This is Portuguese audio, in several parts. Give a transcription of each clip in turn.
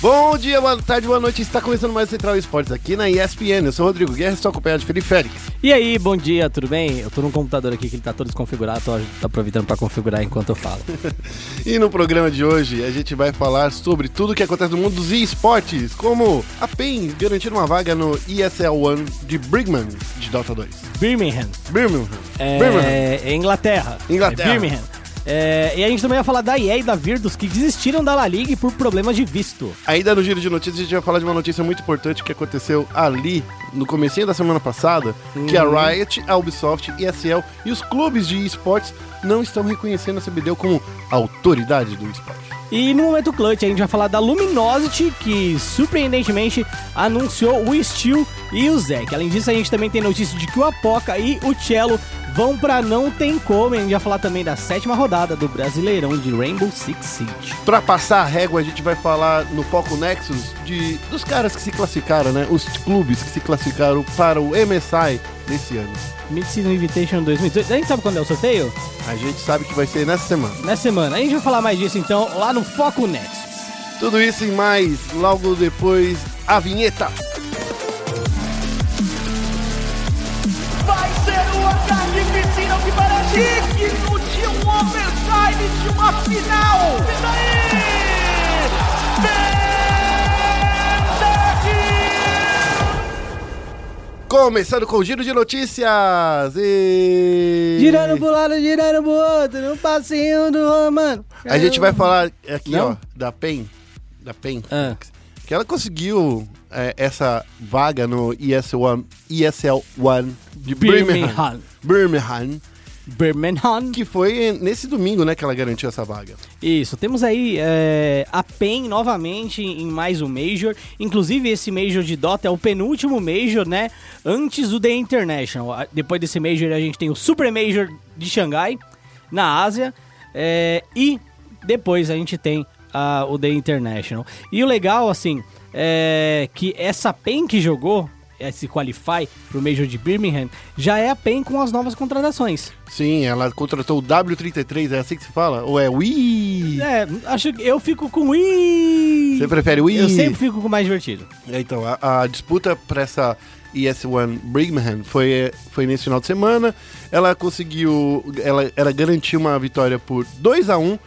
Bom dia, boa tarde, boa noite. Está começando mais Central Esportes aqui na ESPN. Eu sou o Rodrigo Guerra, estou acompanhado de Felipe Félix. E aí, bom dia, tudo bem? Eu tô no computador aqui que ele tá todo desconfigurado, tô, tô aproveitando para configurar enquanto eu falo. e no programa de hoje a gente vai falar sobre tudo o que acontece no mundo dos esportes, como a PEN garantir uma vaga no ESL One de Brigham de Dota 2. Birmingham. Birmingham. É, Birmingham. é Inglaterra. Inglaterra. É Birmingham. É, e a gente também vai falar da EA e da Virtus que desistiram da La Liga por problemas de visto. Ainda no giro de notícias, a gente vai falar de uma notícia muito importante que aconteceu ali no comecinho da semana passada, que a Riot, a Ubisoft, ESL e os clubes de esportes não estão reconhecendo a CBDU como autoridade do esporte. E no momento clutch a gente vai falar da Luminosity, que surpreendentemente anunciou o Steel e o Zek. Além disso, a gente também tem notícia de que o Apoca e o Cello vão pra Não Tem Como. E a gente vai falar também da sétima rodada do Brasileirão de Rainbow Six Siege. Pra passar a régua, a gente vai falar no Foco Nexus de, dos caras que se classificaram, né? Os clubes que se classificaram para o MSI desse ano. Mid-Season Invitation 2018. A gente sabe quando é o sorteio? A gente sabe que vai ser nessa semana. Nessa semana. A gente vai falar mais disso então lá no Foco Nexus. Tudo isso e mais logo depois a vinheta. Ataque piscina que parece digno de um overtime de uma final. E daí? Começando com o giro de notícias e... Girando pro lado, girando pro outro, no passinho do Romano. A gente vai falar aqui, Não? ó, da PEN, da PEN, Ah. Que ela conseguiu é, essa vaga no ESL One, ESL One de Birmingham. Birmingham. Birmingham, que foi nesse domingo, né, que ela garantiu essa vaga. Isso, temos aí é, a PEN novamente em mais um Major. Inclusive, esse Major de Dota é o penúltimo Major, né? Antes do The International. Depois desse Major, a gente tem o Super Major de Xangai, na Ásia. é, e depois a gente tem ah, o The International. E o legal, assim, é que essa PEN que jogou, esse Qualify pro Major de Birmingham, já é a PEN com as novas contratações. Sim, ela contratou o W33, é assim que se fala? Ou é Wii? É, acho que eu fico com Wii. Você prefere Wii? Eu sempre fico com o mais divertido. É, Então, a, a disputa para essa ES1 Brigham foi, foi nesse final de semana. Ela conseguiu. Ela, ela garantiu uma vitória por 2 a 1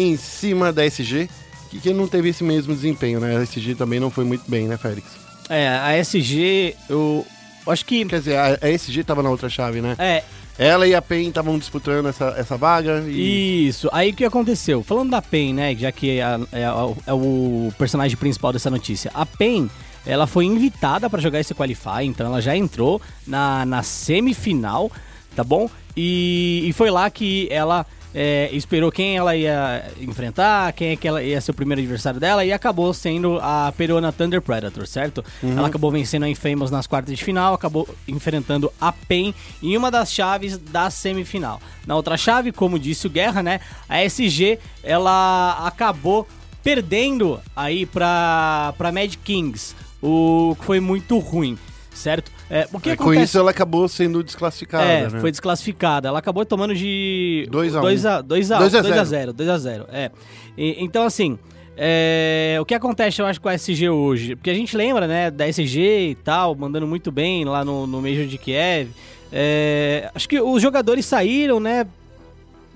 em cima da SG, que, que não teve esse mesmo desempenho, né? A SG também não foi muito bem, né, Félix? É, a SG, eu acho que. Quer dizer, a, a SG tava na outra chave, né? É, Ela e a PEN estavam disputando essa, essa vaga e. isso. Aí o que aconteceu? Falando da PEN, né? Já que é, a- é a- é o personagem principal dessa notícia. A PEN, ela foi invitada pra jogar esse Qualify, então ela já entrou na, na semifinal, tá bom? E, e foi lá que ela é, esperou quem ela ia enfrentar, quem é que ela ia ser o primeiro adversário dela, e acabou sendo a peruana Thunder Predator, certo? Ela acabou vencendo a Infamous nas quartas de final, acabou enfrentando a PEN em uma das chaves da semifinal. Na outra chave, como disse o Guerra, né? A SG, ela acabou perdendo aí pra, pra Mad Kings, o que foi muito ruim, certo? É, o que É, com acontece... isso ela acabou sendo desclassificada, É, né? foi desclassificada. Ela acabou tomando de 2 a 1. 2 a 2 a 2 a 2 a 0. 0, 2 a 0. É. E- então assim, é, o que acontece eu acho com a SG hoje? Porque a gente lembra, né, da SG e tal, mandando muito bem lá no, no Major de Kiev. É, acho que os jogadores saíram, né?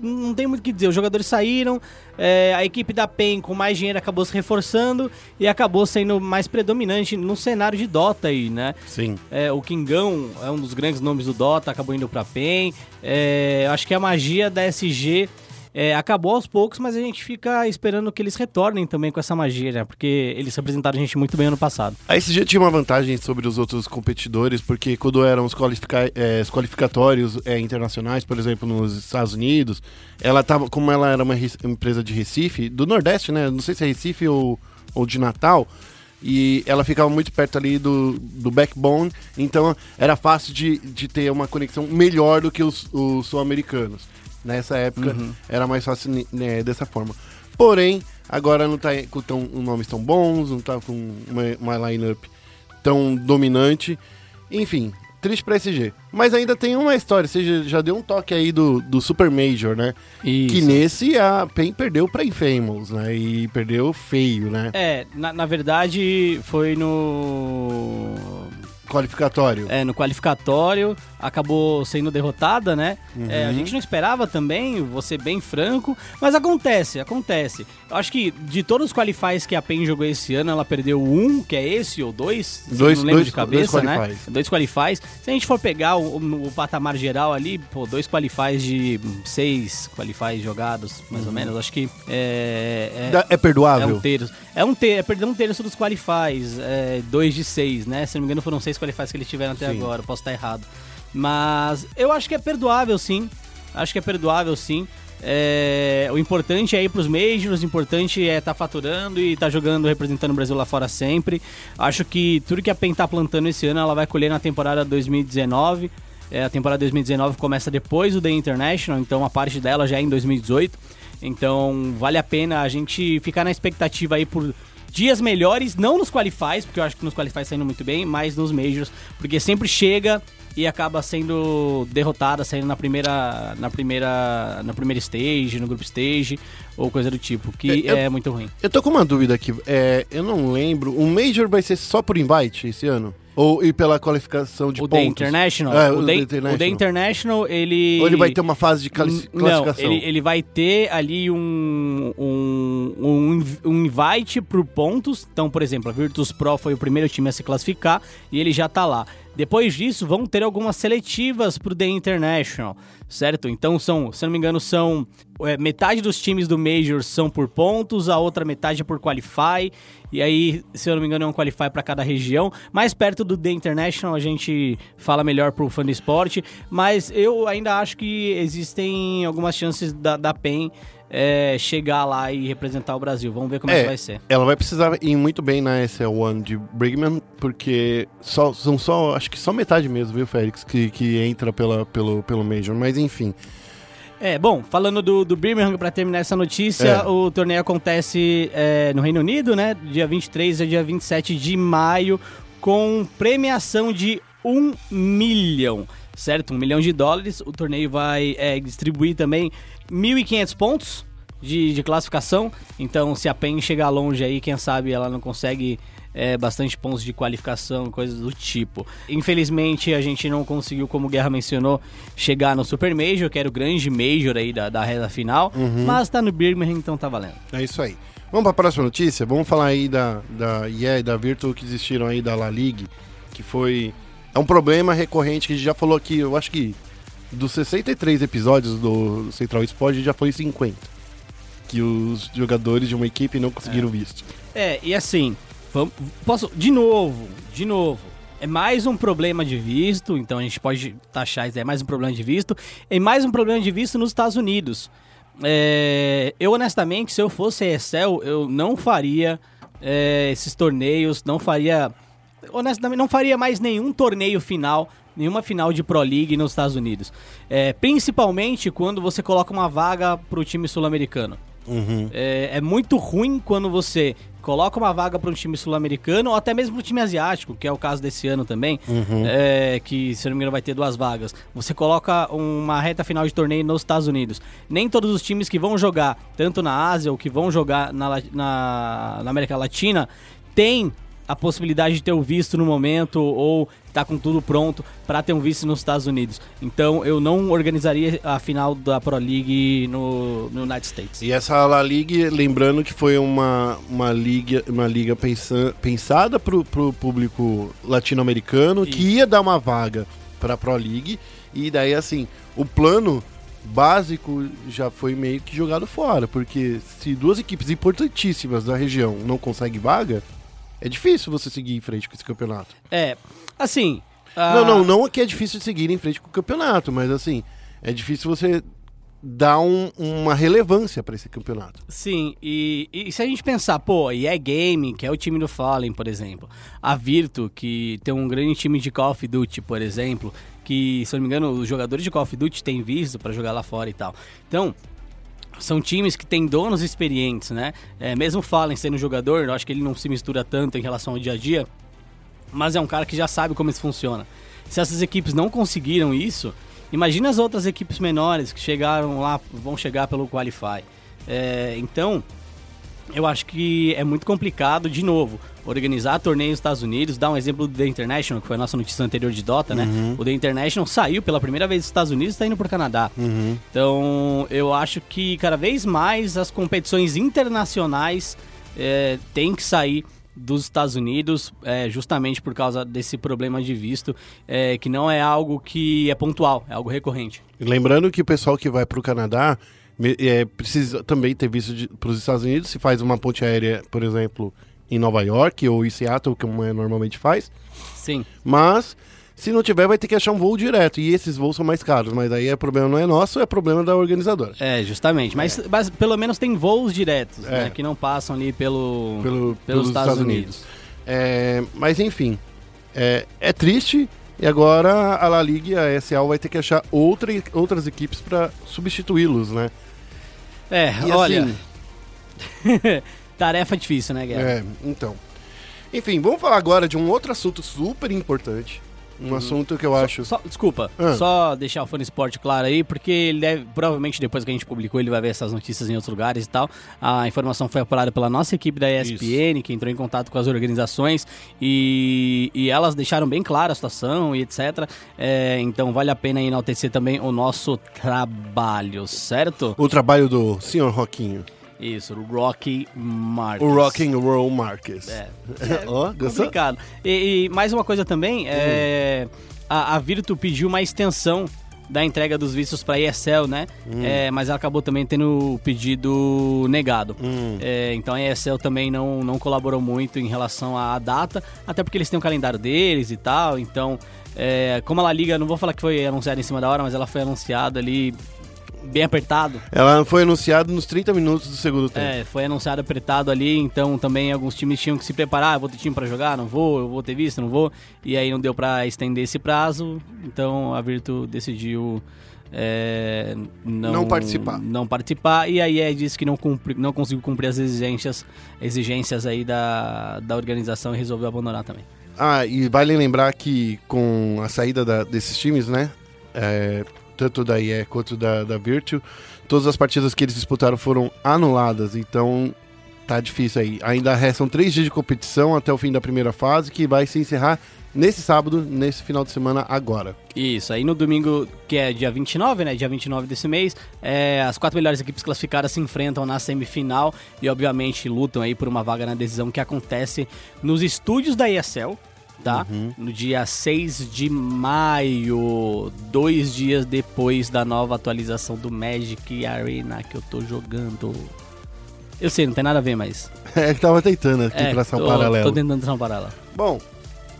Não tem muito o que dizer. Os jogadores saíram, é, a equipe da PEN com mais dinheiro acabou se reforçando e acabou sendo mais predominante no cenário de Dota aí, né? Sim. É, o Kingão é um dos grandes nomes do Dota, acabou indo pra PEN. É, acho que a magia da SG é, acabou aos poucos, mas a gente fica esperando que eles retornem também com essa magia, né? Porque eles representaram a gente muito bem ano passado. A SG tinha uma vantagem sobre os outros competidores, porque quando eram os, qualifica- eh, os qualificatórios eh, internacionais, por exemplo, nos Estados Unidos, ela tava, como ela era uma res- empresa de Recife, do Nordeste, né? Não sei se é Recife ou, ou de Natal. E ela ficava muito perto ali do, do backbone, então era fácil de, de ter uma conexão melhor do que os, os sul-americanos. Nessa época era mais fácil né, dessa forma. Porém, agora não tá com tão, nomes tão bons, não tá com uma, uma lineup tão dominante. Enfim, triste pra SG. Mas ainda tem uma história, você já- já deu um toque aí do, do Super Major, né? Isso. Que nesse a PEN perdeu pra Infamous, né? E perdeu feio, né? É, na, na verdade foi no. Qualificatório. É, no qualificatório, acabou sendo derrotada, né? É, a Uhum. gente não esperava também, vou ser bem franco, mas acontece, acontece. Eu acho que de todos os qualifies que a PEN jogou esse ano, ela perdeu um, que é esse, ou dois, Dois- não lembro dois- de cabeça, dois né? Dois qualifies. Se a gente for pegar o, o- o patamar geral ali, pô, dois qualifies de seis qualifies jogados, mais ou menos, acho que é... é- É é perdoável? um terço. É um terço, é perder um terço dos qualifies. É, dois de seis, né? Se não me engano, foram seis qualifies que eles tiveram até Sim. agora. Posso estar errado. Mas eu acho que é perdoável, sim. Acho que é perdoável, sim. É, o importante é ir pros Majors, o importante é estar faturando e estar jogando, representando o Brasil lá fora sempre. Acho que tudo que a PEN tá plantando esse ano, ela vai colher na temporada 2019. É, a temporada 2019 começa depois do The International, então a parte dela já é em 2018. Então vale a pena a gente ficar na expectativa aí por dias melhores, não nos qualifies, porque eu acho que nos qualifies saindo muito bem, mas nos majors, porque sempre chega e acaba sendo derrotada, saindo na primeira na primeira na primeira stage, no group stage ou coisa do tipo, que É, eu- é muito ruim. Eu tô com uma dúvida aqui. É, eu não lembro. O Major vai ser só por invite esse ano? Ou e pela qualificação de o pontos? The International, É, o, o The, International. o The International, ele Ou ele vai ter uma fase de classificação? Não, ele, ele vai ter ali um, um, um, inv- um invite por pontos. Então, por exemplo, a Virtus Pro foi o primeiro time a se classificar e ele já tá lá. Depois disso, vão ter algumas seletivas pro The International, certo? Então, são, se não me engano, são é, metade dos times do Major são por pontos, a outra metade é por Qualify. E aí, se eu não me engano, é um Qualify para cada região. Mais perto do The International, a gente fala melhor pro fã do esporte. Mas eu ainda acho que existem algumas chances da, da PEN é, chegar lá e representar o Brasil. Vamos ver como é, que vai ser. Ela vai precisar ir muito bem na SL1 de Brigman, porque só, são só, acho que só metade mesmo, viu, Félix, que, que entra pela, pelo, pelo Major. Mas enfim, É, bom, falando do, do Birmingham, pra terminar essa notícia, É. o torneio acontece é, no Reino Unido, né? Dia 23 a dia 27 de maio, com premiação de 1 milhão, certo? 1 milhão de dólares. O torneio vai é, distribuir também 1.500 pontos de, de classificação. Então, se a PEN chegar longe aí, quem sabe ela não consegue é, bastante pontos de qualificação, coisas do tipo. Infelizmente, a gente não conseguiu, como o Guerra mencionou, chegar no Super Major, que era o grande Major aí da, da reta final, mas tá no Birmingham, então tá valendo. é isso aí. Vamos pra próxima notícia? Vamos falar aí da, da EA e da Virtual que existiram aí da La Liga, que foi... É um problema recorrente que a gente já falou aqui, eu acho que dos 63 episódios do Central a gente já foi 50. Que os jogadores de uma equipe não conseguiram visto. É, e assim, vamos, posso, de novo, de novo, é mais um problema de visto, então a gente pode taxar isso, é mais um problema de visto, é mais um problema de visto nos Estados Unidos. É, eu, honestamente, se eu fosse a Excel, eu não faria é, esses torneios, não faria, honestamente, não faria mais nenhum torneio final, nenhuma final de Pro League nos Estados Unidos. É, principalmente quando você coloca uma vaga pro time sul-americano. Uhum. É, é muito ruim quando você coloca uma vaga para um time sul-americano ou até mesmo para um time asiático, que é o caso desse ano também, é, que se não me engano vai ter duas vagas. Você coloca uma reta final de torneio nos Estados Unidos. Nem todos os times que vão jogar, tanto na Ásia ou que vão jogar na, na, na América Latina, têm a possibilidade de ter o visto no momento ou tá com tudo pronto para ter um visto nos Estados Unidos. Então eu não organizaria a final da Pro League no, no United States. E essa La Liga, lembrando que foi uma, uma liga, uma liga pensa, pensada pro, pro público latino-americano, que ia dar uma vaga pra Pro League, e daí assim, o plano básico já foi meio que jogado fora, porque se duas equipes importantíssimas da região não conseguem vaga, é difícil você seguir em frente com esse campeonato. É, assim. Não, ah, não, não que é difícil de seguir em frente com o campeonato, mas assim, é difícil você dar um- uma relevância pra esse campeonato. Sim, e, e se a gente pensar, pô, e é Gaming, que é o time do Fallen, por exemplo, a Virtu, que tem um grande time de Call of Duty, por exemplo, que, se eu não me engano, os jogadores de Call of Duty têm visto pra jogar lá fora e tal. Então, são times que têm donos experientes, né? É, mesmo o Fallen sendo jogador, eu acho que ele não se mistura tanto em relação ao dia a dia, mas é um cara que já sabe como isso funciona. Se essas equipes não conseguiram isso, imagina as outras equipes menores que chegaram lá, vão chegar pelo Qualify. É, então, eu acho que é muito complicado, de novo, organizar torneio nos Estados Unidos. Dá um exemplo do The International, que foi a nossa notícia anterior de Dota, né? O The International saiu pela primeira vez dos Estados Unidos e está indo para o Canadá. Então, eu acho que cada vez mais as competições internacionais é, têm que sair dos Estados Unidos, é, justamente por causa desse problema de visto, é, que não é algo que é pontual, é algo recorrente. Lembrando que o pessoal que vai para o Canadá é, precisa também ter visto para os Estados Unidos. Se faz uma ponte aérea, por exemplo, em Nova York ou em Seattle, como é, normalmente faz. Sim. Mas, se não tiver, vai ter que achar um voo direto. E esses voos são mais caros. Mas aí o problema não é nosso, é problema da organizadora. É, justamente. Mas, mas pelo menos tem voos diretos, É. né? Que não passam ali pelo, Pelo- pelos, Estados, Unidos. É, mas enfim, é, é triste. E agora a La Liga e a ESL vai ter que achar outra, outras equipes para substituí-los, né? É, E olha, assim, tarefa difícil, né, Guerra? É, então. Enfim, vamos falar agora de um outro assunto super importante. Um assunto que eu acho. Só, desculpa, Ah. só deixar o Fone Sport claro aí, porque ele deve, provavelmente depois que a gente publicou, ele vai ver essas notícias em outros lugares e tal. A informação foi apurada pela nossa equipe da ESPN, que entrou em contato com as organizações e, e elas deixaram bem clara a situação e etc. É, então vale a pena enaltecer também o nosso trabalho, certo? O trabalho do Sr. Roquinho. Isso, o Rocky Marques. O Rocking Roll Marques. É. Ó, gostou? Complicado. E, e mais uma coisa também, é, a, a Virtu pediu uma extensão da entrega dos vistos para ESL, né? É, mas ela acabou também tendo o pedido negado. Hum. É, então a ESL também não, não colaborou muito em relação à data, até porque eles têm o calendário deles e tal. Então, é, como ela liga, não vou falar que foi anunciada em cima da hora, mas ela foi anunciada ali bem apertado. Ela foi anunciada nos 30 minutos do segundo tempo. É, foi anunciado apertado ali, então também alguns times tinham que se preparar, "Ah, vou ter time pra jogar, não vou, eu vou ter visto, não vou. E aí não deu pra estender esse prazo, então a Virtu decidiu é, não, Não participar. Não participar, e aí é, disse que não, cumpri, não conseguiu cumprir as exigências, exigências aí da, da organização e resolveu abandonar também. Ah, e vale lembrar que com a saída da- desses times, né? é, tanto da IE quanto da, da Virtue, todas as partidas que eles disputaram foram anuladas. Então tá difícil aí. Ainda restam três dias de competição até o fim da primeira fase, que vai se encerrar nesse sábado, nesse final de semana agora. Isso, aí no domingo, que é dia 29, né? Dia 29 desse mês, é, as quatro melhores equipes classificadas se enfrentam na semifinal e, obviamente, lutam aí por uma vaga na decisão que acontece nos estúdios da ESL, tá? No dia 6 de maio, dois dias depois da nova atualização do Magic Arena que eu tô jogando. Eu sei, não tem nada a ver, mas. É que tava tentando aqui É, traçar um paralelo. Tô tentando traçar um paralelo. Bom,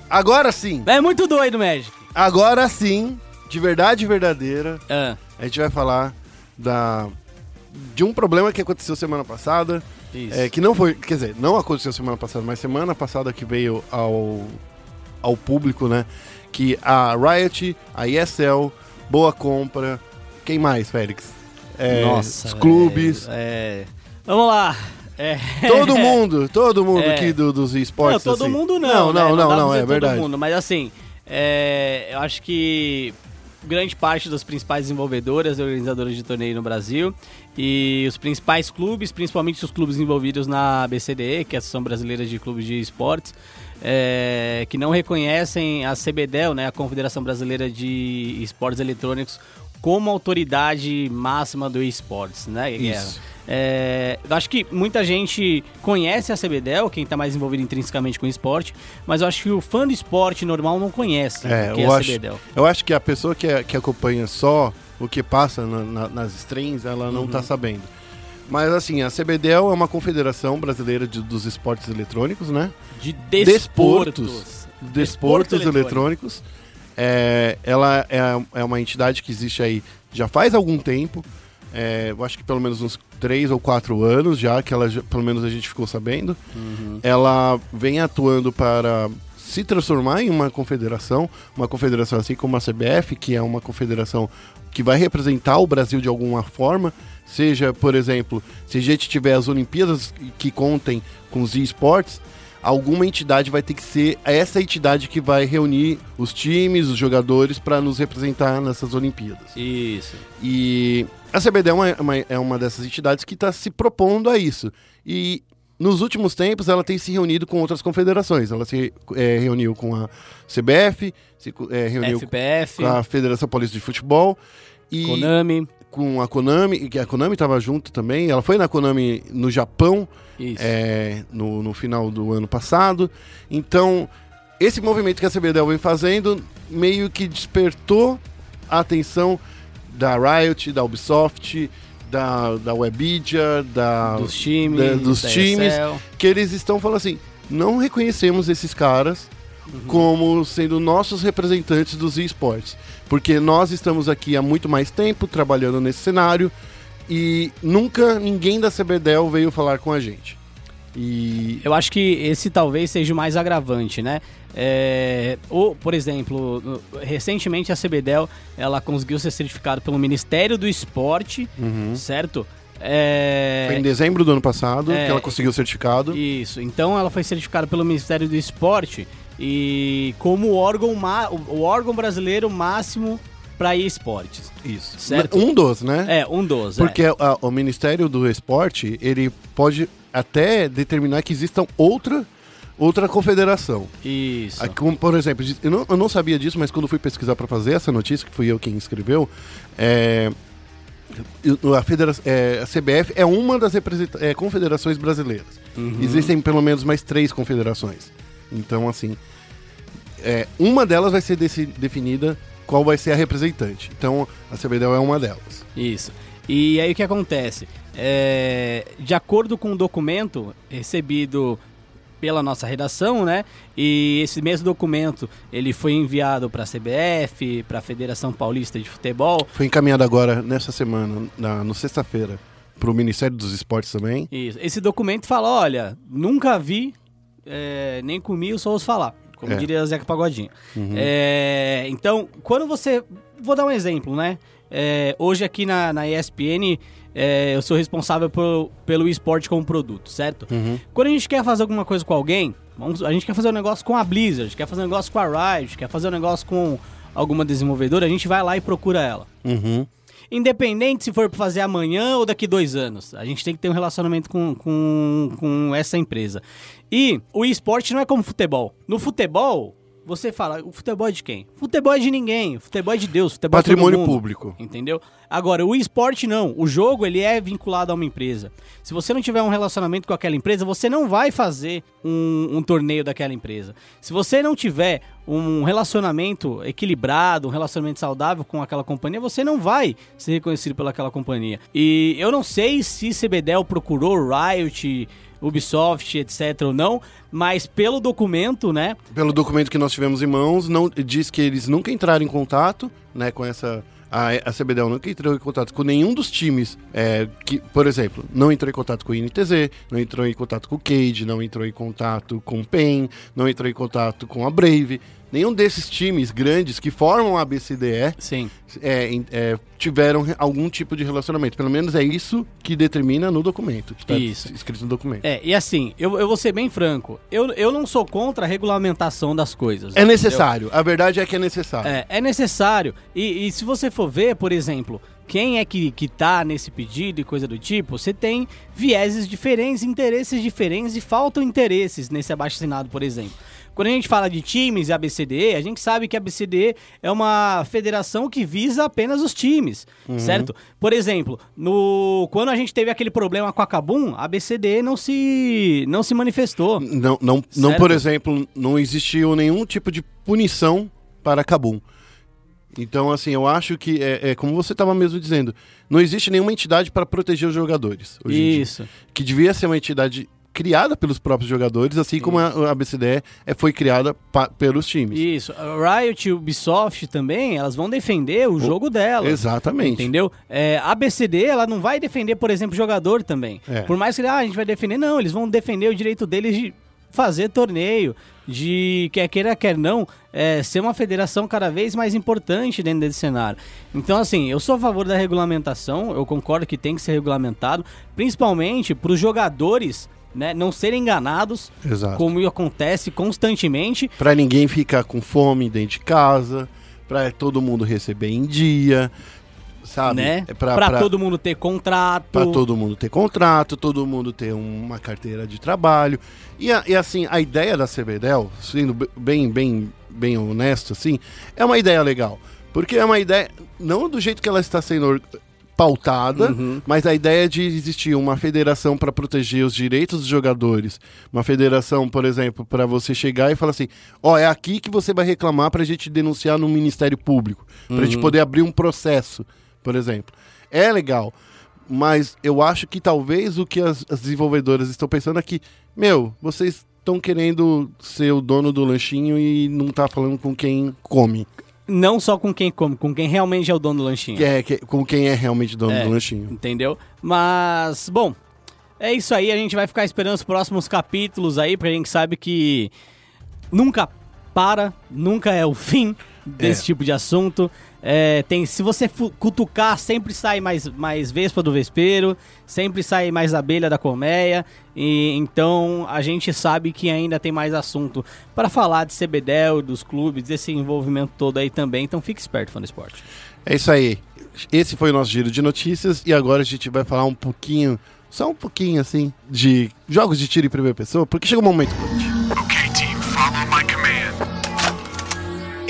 agora sim. É muito doido, Magic! Agora sim, de verdade verdadeira, Ah, a gente vai falar da de um problema que aconteceu semana passada, isso. é, que não foi, quer dizer, não aconteceu semana passada, mas semana passada que veio ao, ao público, né? Que a Riot, a ESL, Boa Compra, quem mais, Félix? É, Nossa. os clubes, velho, É. Vamos lá. É. todo mundo, todo mundo É. aqui do- dos Não, esportes. todo assim. mundo não. Não, não, né? não, pra não, dizer é todo verdade. mundo, mas assim, é, eu acho que grande parte das principais desenvolvedoras e organizadoras de torneio no Brasil e os principais clubes, principalmente os clubes envolvidos na BCDE, que é a Associação Brasileira de Clubes de Esportes, é, que não reconhecem a CBDEL, né, a Confederação Brasileira de Esportes Eletrônicos, como autoridade máxima do esportes, né, Guerra? Isso. É, eu acho que muita gente conhece a CBDEL, quem está mais envolvido intrinsecamente com o esporte, mas eu acho que o fã do esporte normal não conhece É, o que é a acho, CBDEL. eu acho que a pessoa que, que acompanha só o que passa na- na- nas streams, ela não Uhum. tá sabendo. Mas assim, a CBDEL é uma confederação brasileira de- dos esportes eletrônicos, né? De Desportos. desportos. Desportos eletrônicos. É, ela é, é uma entidade que existe aí já faz algum tempo. É, eu acho que pelo menos uns três ou quatro anos já, que ela pelo menos a gente ficou sabendo. Uhum. Ela vem atuando para se transformar em uma confederação, uma confederação assim como a CBF, que é uma confederação que vai representar o Brasil de alguma forma, seja, por exemplo, se a gente tiver as Olimpíadas que contem com os esportes, alguma entidade vai ter que ser essa entidade que vai reunir os times, os jogadores para nos representar nessas Olimpíadas. Isso. E a CBD é uma, uma- é uma dessas entidades que está se propondo a isso. E nos últimos tempos ela tem se reunido com outras confederações. Ela se eh, reuniu com a CBF, se eh, reuniu FPF, com a Federação Paulista de Futebol e Konami. Com a Konami, que a Konami estava junto também. Ela foi na Konami no Japão é, no, no final do ano passado. Então, esse movimento que a CBDL vem fazendo meio que despertou a atenção da Riot, da Ubisoft, da, da Webidia, da, dos times. da- dos da times, ESL. que eles estão falando assim, não reconhecemos esses caras como sendo nossos representantes dos esportes, porque nós estamos aqui há muito mais tempo trabalhando nesse cenário e nunca ninguém da CBDEL veio falar com a gente. E Eu acho que esse talvez seja o mais agravante, né? É, ou, por exemplo, recentemente a CBDEL ela conseguiu ser certificada pelo Ministério do Esporte, certo? É, foi em dezembro do ano passado É, que ela conseguiu o certificado. Isso. Então ela foi certificada pelo Ministério do Esporte e como o órgão, ma- o órgão brasileiro máximo para esportes. Isso. Certo. Um dos, né? É, um dos. é. Porque a- o Ministério do Esporte, ele pode até determinar que existam outra, outra confederação. Isso. Como, por exemplo, eu não, eu não sabia disso, mas quando fui pesquisar para fazer essa notícia, que fui eu quem escreveu, é, a, federa- é, a CBF é uma das é, confederações brasileiras. Uhum. Existem pelo menos mais três confederações. Então, assim, é, uma delas vai ser deci- definida qual vai ser a representante. Então, a CBDEL é uma delas. Isso. E aí o que acontece? É, de acordo com o documento recebido pela nossa redação, né? E esse mesmo documento ele foi enviado para a CBF, para a Federação Paulista de Futebol. Foi encaminhado agora, nessa semana, na, no sexta-feira, para o Ministério dos Esportes também. Isso. Esse documento fala, olha, nunca vi, é, nem comi, só ouço falar. Como É. diria Zeca Pagodinho. Uhum. É, então, quando você... Vou dar um exemplo, né? É, hoje aqui na, na ESPN, é, eu sou responsável por- pelo esporte como produto, certo? Uhum. Quando a gente quer fazer alguma coisa com alguém, vamos, a gente quer fazer um negócio com a Blizzard, quer fazer um negócio com a Riot, quer fazer um negócio com alguma desenvolvedora, a gente vai lá e procura ela. Uhum. Independente se for pra fazer amanhã ou daqui dois anos. A gente tem que ter um relacionamento com, com, com essa empresa. E o esporte não é como futebol. No futebol, você fala, o futebol é de quem? Futebol é de ninguém. O futebol é de Deus. Futebol é de todo Patrimônio mundo. público. Entendeu? Agora, o esporte não. O jogo, ele é vinculado a uma empresa. Se você não tiver um relacionamento com aquela empresa, você não vai fazer um, um torneio daquela empresa. Se você não tiver um relacionamento equilibrado, um relacionamento saudável com aquela companhia, você não vai ser reconhecido pelaquela companhia. E eu não sei se CBDEL procurou Riot, Ubisoft, etc ou não, mas pelo documento, né, Pelo documento que nós tivemos em mãos, não, diz que eles nunca entraram em contato né, com essa. A, CBDL nunca entrou em contato com nenhum dos times é, que, por exemplo, não entrou em contato com o INTZ, não entrou em contato com o Cade, não entrou em contato com o PEN, não entrou em contato com a Brave. Nenhum desses times grandes que formam a BCDE sim, é, é, tiveram algum tipo de relacionamento. Pelo menos é isso que determina no documento, que está Isso. escrito no documento. É, e assim, eu, eu vou ser bem franco. Eu, eu não sou contra a regulamentação das coisas. É entendeu? necessário. A verdade é que é necessário. É, é necessário. E, e se você for ver, por exemplo, quem é que, que tá nesse pedido e coisa do tipo, você tem vieses diferentes, interesses diferentes e faltam interesses nesse abaixo-assinado, por exemplo. Quando a gente fala de times e ABCDE, a gente sabe que a ABCDE é uma federação que visa apenas os times, certo? Por exemplo, no quando a gente teve aquele problema com a Kabum, a ABCDE não se, não se manifestou. Não, não, não por exemplo, não existiu nenhum tipo de punição para Cabum. Então, assim, eu acho que, é, é como você estava mesmo dizendo, não existe nenhuma entidade para proteger os jogadores. Isso. Que devia ser uma entidade criada pelos próprios jogadores, assim como a, a BCDE é, foi criada pa- pelos times. Isso. A Riot e Ubisoft também, elas vão defender o jogo delas. Exatamente. Entendeu? É, a BCD, ela não vai defender, por exemplo, jogador também. É. Por mais que ah, a gente vai defender, não, eles vão defender o direito deles de fazer torneio, de quer queira, quer não, é, ser uma federação cada vez mais importante dentro desse cenário. Então, assim, eu sou a favor da regulamentação, eu concordo que tem que ser regulamentado, principalmente para os jogadores né? Não serem enganados, Exato. como acontece constantemente. Pra ninguém ficar com fome dentro de casa, pra todo mundo receber em dia, sabe? né? É pra- todo mundo ter contrato. Pra todo mundo ter contrato, todo mundo ter uma carteira de trabalho. E, a- e, assim, a ideia da CBDEL, sendo bem, bem, bem honesto, assim, é uma ideia legal. Porque é uma ideia, não do jeito que ela está sendo pautada, Uhum. mas a ideia de existir uma federação para proteger os direitos dos jogadores. Uma federação, por exemplo, para você chegar e falar assim: ó, é aqui que você vai reclamar para a gente denunciar no Ministério Público, para a gente poder abrir um processo, por exemplo. É legal, mas eu acho que talvez o que as, as desenvolvedoras estão pensando é que, meu, vocês estão querendo ser o dono do lanchinho e não tá falando com quem come, Não só com quem come, com quem realmente é o dono do lanchinho. que é, que- com quem é realmente dono É. do lanchinho. Entendeu? Mas, bom, é isso aí. A gente vai ficar esperando os próximos capítulos aí, porque a gente sabe que nunca para, nunca é o fim desse É. tipo de assunto. É, tem, se você cutucar, sempre sai mais, mais vespa do vespeiro, sempre sai mais abelha da colmeia. E, então a gente sabe que ainda tem mais assunto para falar de CBDEL, dos clubes, desse envolvimento todo aí também. Então fique esperto, fã do esporte. É isso aí. Esse foi o nosso giro de notícias e agora a gente vai falar um pouquinho, só um pouquinho assim, de jogos de tiro em primeira pessoa, porque chega um momento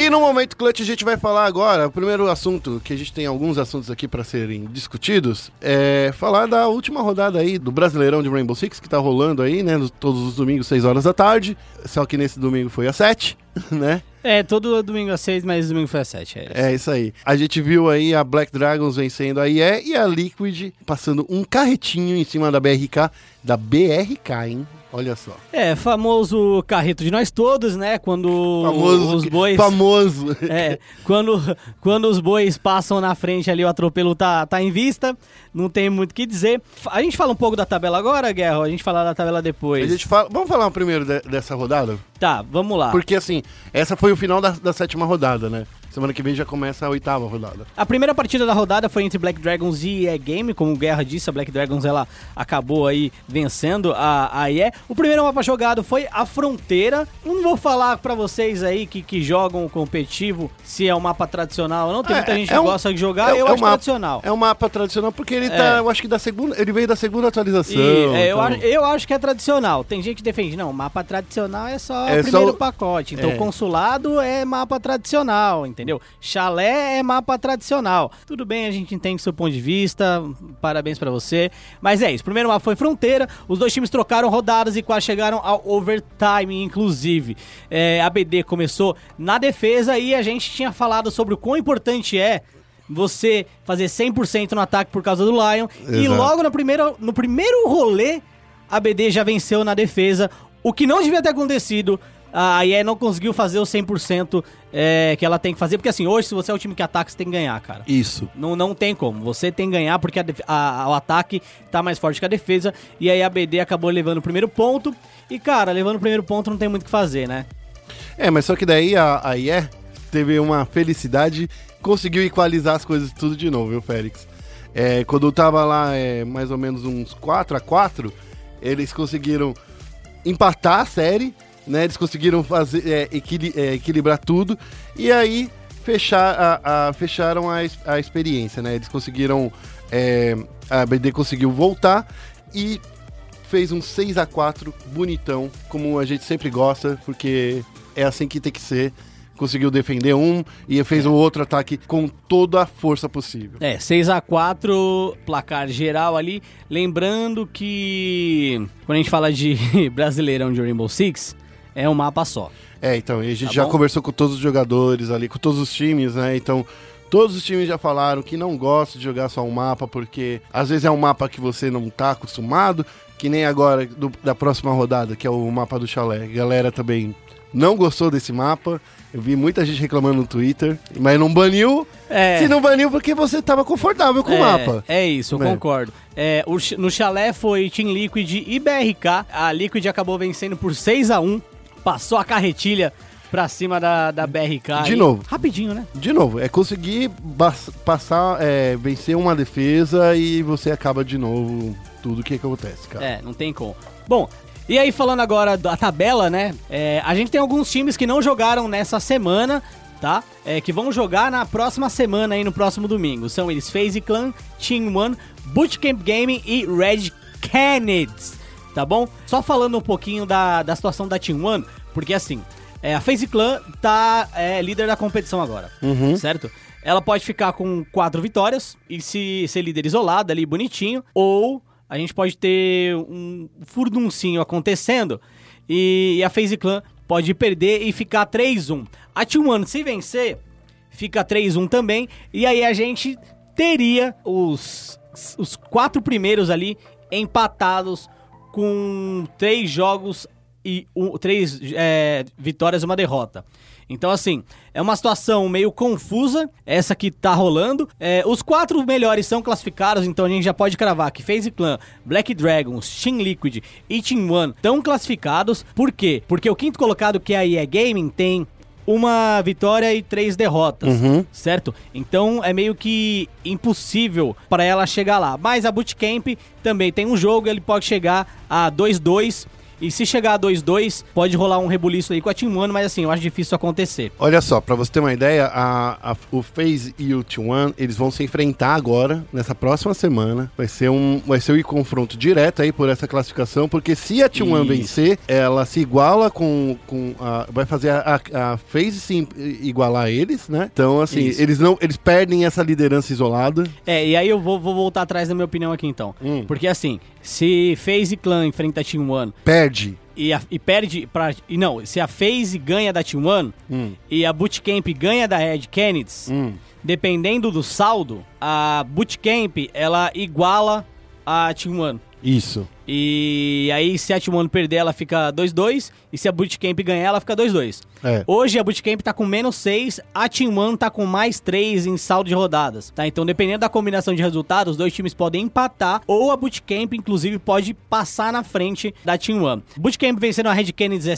E no momento clutch a gente vai falar agora, o primeiro assunto, que a gente tem alguns assuntos aqui para serem discutidos, é falar da última rodada aí do Brasileirão de Rainbow Six, que tá rolando aí, né, todos os domingos, 6 horas da tarde, só que nesse domingo foi às 7, né? É, todo domingo às seis, mas domingo foi às sete. É. É isso aí. A gente viu aí a Black Dragons vencendo a IE e a Liquid passando um carretinho em cima da BRK, da BRK, hein? Olha só. É, famoso carreto de nós todos, né? Quando Famoso. os bois. Famoso. É, quando, quando os bois passam na frente ali, o atropelo tá, tá em vista, não tem muito o que dizer. A gente fala um pouco da tabela agora, Guerra? A gente fala da tabela A depois. gente fala, vamos falar primeiro de- dessa rodada? Tá, vamos lá. Porque assim, essa foi o final da, da sétima rodada, né? Semana que vem já começa a oitava rodada. A primeira partida da rodada foi entre Black Dragons e EA Game, como o Guerra disse, a Black Dragons ela acabou aí vencendo a, a EA. O primeiro mapa jogado foi a Fronteira. Não vou falar pra vocês aí que, que jogam o competitivo se é um mapa tradicional ou não. Tem É, muita gente é que um- gosta de jogar, é- eu é acho mapa- tradicional. É um mapa tradicional porque ele tá, É. eu acho que da segunda, ele veio da segunda atualização. E, é, eu, então- acho, eu acho que é tradicional. Tem gente que defende, não, mapa tradicional é só É o primeiro só pacote. Então, é. consulado é mapa tradicional, entendeu? Chalé é mapa tradicional. Tudo bem, a gente entende seu ponto de vista, parabéns pra você. Mas é isso, o primeiro mapa foi Fronteira, os dois times trocaram rodadas e quase chegaram ao overtime, inclusive. É, a BD começou na defesa e a gente tinha falado sobre o quão importante é você fazer 100% no ataque por causa do Lion. E Exato. logo no primeiro, no primeiro rolê, a BD já venceu na defesa. O que não devia ter acontecido. A IE não conseguiu fazer o 100% é, que ela tem que fazer. Porque assim, hoje, se você é o time que ataca, você tem que ganhar, cara. Isso. Não, não tem como. Você tem que ganhar porque a def- a- o ataque tá mais forte que a defesa. E aí a BD acabou levando o primeiro ponto. E, cara, levando o primeiro ponto não tem muito o que fazer, né? É, mas só que daí a, a IE teve uma felicidade, conseguiu equalizar as coisas tudo de novo, viu, Félix? É, quando tava lá é, mais ou menos uns 4 a 4 eles conseguiram empatar a série, né? Eles conseguiram fazer, é, equili- é, equilibrar tudo e aí fechar, a, a- fecharam a, a experiência, né? Eles conseguiram. é, a BD conseguiu voltar e fez um 6 a 4 bonitão, como a gente sempre gosta, porque é assim que tem que ser. Conseguiu defender um e fez o outro ataque com toda a força possível. É, 6 a 4 placar geral ali. Lembrando que quando a gente fala de Brasileirão de Rainbow Six, é um mapa só. É, então, e a gente Tá já bom? conversou com todos os jogadores ali, com todos os times, né? Então, todos os times já falaram que não gostam de jogar só um mapa, porque às vezes é um mapa que você não tá acostumado, que nem agora do- da próxima rodada, que é o mapa do chalé. A galera também não gostou desse mapa. Eu vi muita gente reclamando no Twitter, mas não baniu. É. Se não baniu, porque você tava confortável com é, o mapa. É isso, eu É. concordo. É, o no chalé foi Team Liquid e BRK. A Liquid acabou vencendo por 6 a 1 Passou a carretilha pra cima da, da BRK. De novo. Rapidinho, né? De novo, é conseguir passar, é, vencer uma defesa e você acaba de novo tudo que acontece, cara. É, não tem como. Bom, e aí falando agora da tabela, né? é, a gente tem alguns times que não jogaram nessa semana, tá? É, que vão jogar na próxima semana aí, no próximo domingo. São eles FaZe Clan, Team One, Bootcamp Gaming e Red Canids, tá bom? Só falando um pouquinho da, da situação da Team One, porque assim, é, a FaZe Clan tá é, líder da competição agora, certo? Ela pode ficar com quatro vitórias e se ser líder isolada ali, bonitinho, ou a gente pode ter um furduncinho acontecendo e, e a FaZe Clan pode perder e ficar 3-1. A Team One, se vencer, fica 3-1 também, e aí a gente teria os, os quatro primeiros ali empatados com três jogos e um- três é, vitórias e uma derrota. Então, assim, é uma situação meio confusa, essa que tá rolando. É, os quatro melhores são classificados, então a gente já pode cravar que FaZe Clan, Black Dragons, Team Liquid e Team One estão classificados. Por quê? Porque o quinto colocado, que é a EA Gaming, tem uma vitória e três derrotas, certo? Então é meio que impossível para ela chegar lá. Mas a Bootcamp também tem um jogo, ele pode chegar a 2-2. E se chegar a 2-2, pode rolar um rebuliço aí com a Team One, mas assim, eu acho difícil acontecer. Olha só, pra você ter uma ideia, a, a- o FaZe e o T1, eles vão se enfrentar agora, nessa próxima semana. Vai ser um, vai ser um confronto direto aí por essa classificação, porque se a T1 Isso. vencer, ela se iguala com, com a, vai fazer a, a, a FaZe se igualar a eles, né? Então, assim, Isso. eles não, eles perdem essa liderança isolada. É, e aí eu vou, vou voltar atrás da minha opinião aqui então. Hum. Porque assim, se FaZe Clan enfrenta a Team One Perde. e, a- e perde pra. E não, se a FaZe ganha da Team One Hum. e a Bootcamp ganha da Red Kennedys, Hum. dependendo do saldo, a Bootcamp ela iguala a Team One. Isso. E aí, se a Team One perder, ela fica 2-2. E se a Bootcamp ganhar, ela fica 2-2. É. Hoje a Bootcamp tá com menos 6, a Team One tá com mais 3 em saldo de rodadas, tá? Então, dependendo da combinação de resultados, os dois times podem empatar ou a Bootcamp, inclusive, pode passar na frente da Team One. Bootcamp vencendo a Red Kennedy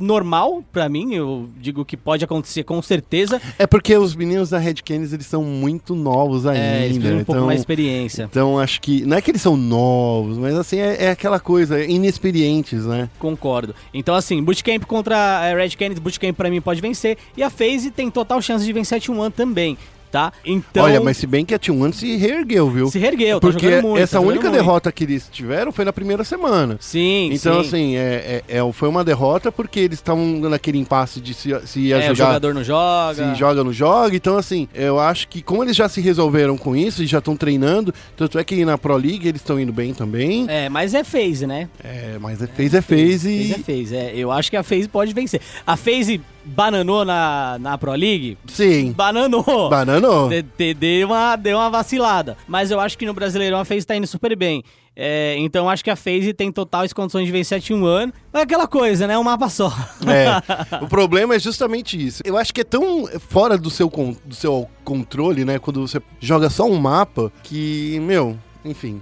normal pra mim, eu digo que pode acontecer com certeza. É porque os meninos da Red Canids, eles são muito novos ainda. É, eles um pouco então- mais de experiência. Então acho que. Não é que eles são novos, mas assim, é, é aquela coisa, inexperientes, né? Concordo. Então, assim, Bootcamp contra a Red Kennedy, Bootcamp pra mim pode vencer. E a FaZe tem total chance de vencer a Team One também, tá? Então. Olha, mas se bem que a T1 se reergueu, viu? Se reergueu, tá Porque jogando muito, essa tá única muito. derrota que eles tiveram foi na primeira semana. Sim, Então, sim. assim, é, é- é- foi uma derrota porque eles estavam naquele impasse de se, se ia é, o jogar. jogador não joga. Se joga, não joga. Então, assim, eu acho que como eles já se resolveram com isso e já estão treinando, tanto é que na Pro League eles estão indo bem também. É, mas é FaZe, né? É, mas é fez é fez e. FaZe é FaZe. É, eu acho que a FaZe pode vencer. A FaZe bananou na, na Pro League? Sim. Bananou. Bananou. De- de- Deu uma, deu uma vacilada. Mas eu acho que no Brasileirão a FaZe tá indo super bem. É, então acho que a FaZe tem totais condições de vencer a Team One. É aquela coisa, né? Um mapa só. É. O problema é justamente isso. Eu acho que é tão fora do seu, do seu controle, né? Quando você joga só um mapa, que, meu, enfim,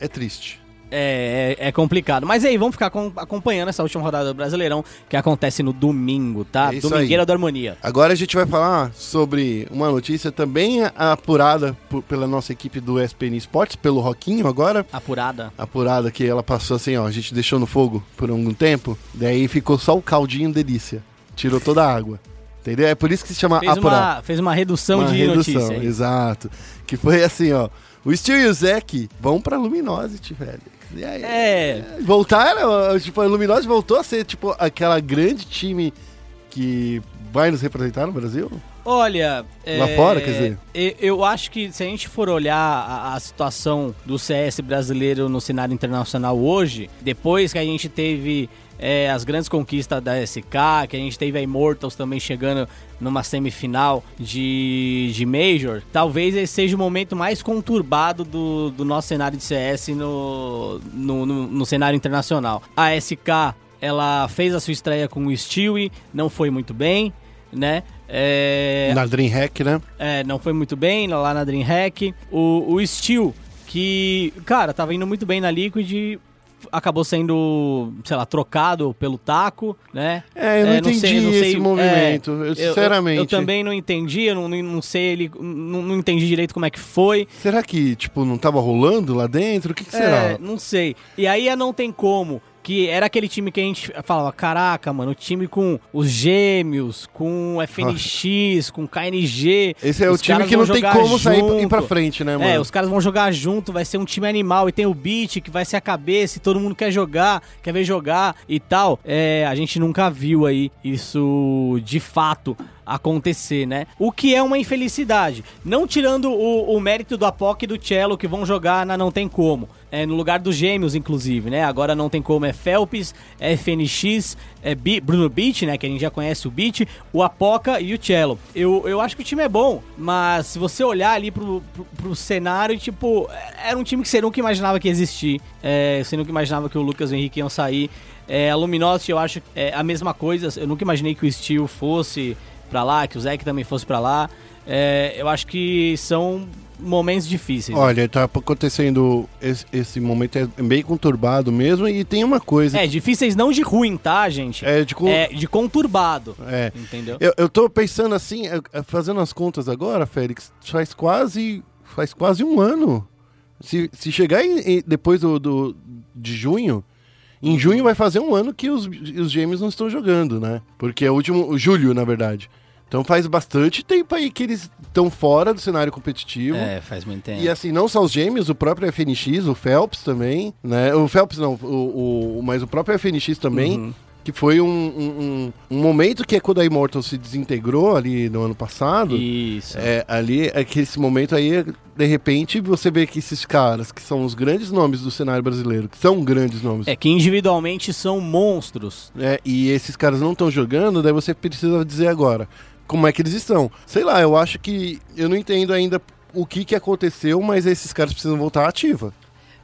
é triste. É, é, é complicado. Mas aí, vamos ficar com- acompanhando essa última rodada do Brasileirão, que acontece no domingo, tá? É Domingueira aí. do Harmonia. Agora a gente vai falar sobre uma notícia também apurada por- pela nossa equipe do SPN Esportes, pelo Roquinho agora. Apurada. Apurada que ela passou assim, ó, a gente deixou no fogo por algum tempo, daí ficou só o caldinho delícia. Tirou toda a água. Entendeu? É por isso que se chama Fez apurada. uma, fez uma redução Uma de redução, notícia. aí. exato. Que foi assim, ó. O Steel e o Zek vão pra Luminosity, velho. Aí, É. Voltaram, tipo, a Luminosity voltou a ser, tipo, aquela grande time que vai nos representar no Brasil? Olha. Lá fora, quer dizer? Eu acho que se a gente for olhar a, a situação do CS brasileiro no cenário internacional hoje, depois que a gente teve é, as grandes conquistas da SK, que a gente teve a Immortals também chegando numa semifinal de, de Major, talvez esse seja o momento mais conturbado do, do nosso cenário de CS no, no, no- no cenário internacional. A SK, ela fez a sua estreia com o Stewie, não foi muito bem, né? É, Na DreamHack, né? é, não foi muito bem lá na DreamHack. O, o Steel, que, cara, tava indo muito bem na Liquid, acabou sendo, sei lá, trocado pelo taco, né? É, eu não entendi sei- não esse sei- movimento, eu, eu- sinceramente. Eu, também não entendi, eu não, não- não sei, ele, não, não entendi direito como é que foi. Será que, tipo, não tava rolando lá dentro? O que, que será? É, não sei. E aí a não tem como. Que era aquele time que a gente falava, caraca, mano, o time com os gêmeos, com FNX, com KNG. Esse é o time que não tem como sair e ir pra junto. frente, né, mano? É, os caras vão jogar junto, vai ser um time animal. E tem o beat, que vai ser a cabeça, e todo mundo quer jogar, quer ver jogar e tal. É, a gente nunca viu aí isso de fato acontecer, né? O que é uma infelicidade. Não tirando o, o mérito do Apoc e do Cello que vão jogar na Não Tem Como. É, no lugar dos gêmeos, inclusive, né? Agora não tem como é Phelps, é FNX, é Bi- Bruno Beach, né? Que a gente já conhece o Beach, o Apoca e o Cello. Eu, eu acho que o time é bom, mas se você olhar ali pro, pro, pro cenário, tipo, era um time que você nunca imaginava que existir. É, você nunca imaginava que o Lucas e o Henrique iam sair. É, a Luminosity, eu acho é a mesma coisa. Eu nunca imaginei que o Steel fosse pra lá, que o Zeke também fosse pra lá. É, eu acho que são momentos difíceis. né? Olha, tá acontecendo. Esse, esse momento é bem conturbado mesmo. E tem uma coisa. É, difíceis não de ruim, tá, gente? É, de con- É, de conturbado. É. Entendeu? Eu, eu tô pensando assim, fazendo as contas agora, Félix, faz quase. Faz quase um ano. Se, se chegar em- em- depois do, do- de junho, em junho vai fazer um ano que os, os gêmeos não estão jogando, né? Porque é o último. o julho, na verdade. Então faz bastante tempo aí que eles estão fora do cenário competitivo. É, faz muito tempo. E assim, não só os gêmeos, o próprio FNX, o Phelps também, né? O Phelps não, o, o- mas o próprio FNX também, Uhum. Que foi um, um, um- um momento que é quando a Immortal se desintegrou ali no ano passado. Isso. É, ali, é que esse momento aí, de repente, você vê que esses caras, que são os grandes nomes do cenário brasileiro, que são grandes nomes, É que individualmente são monstros. né? E esses caras não estão jogando, daí você precisa dizer agora como é que eles estão. Sei lá, eu acho que eu não entendo ainda o que, que aconteceu, mas esses caras precisam voltar à ativa.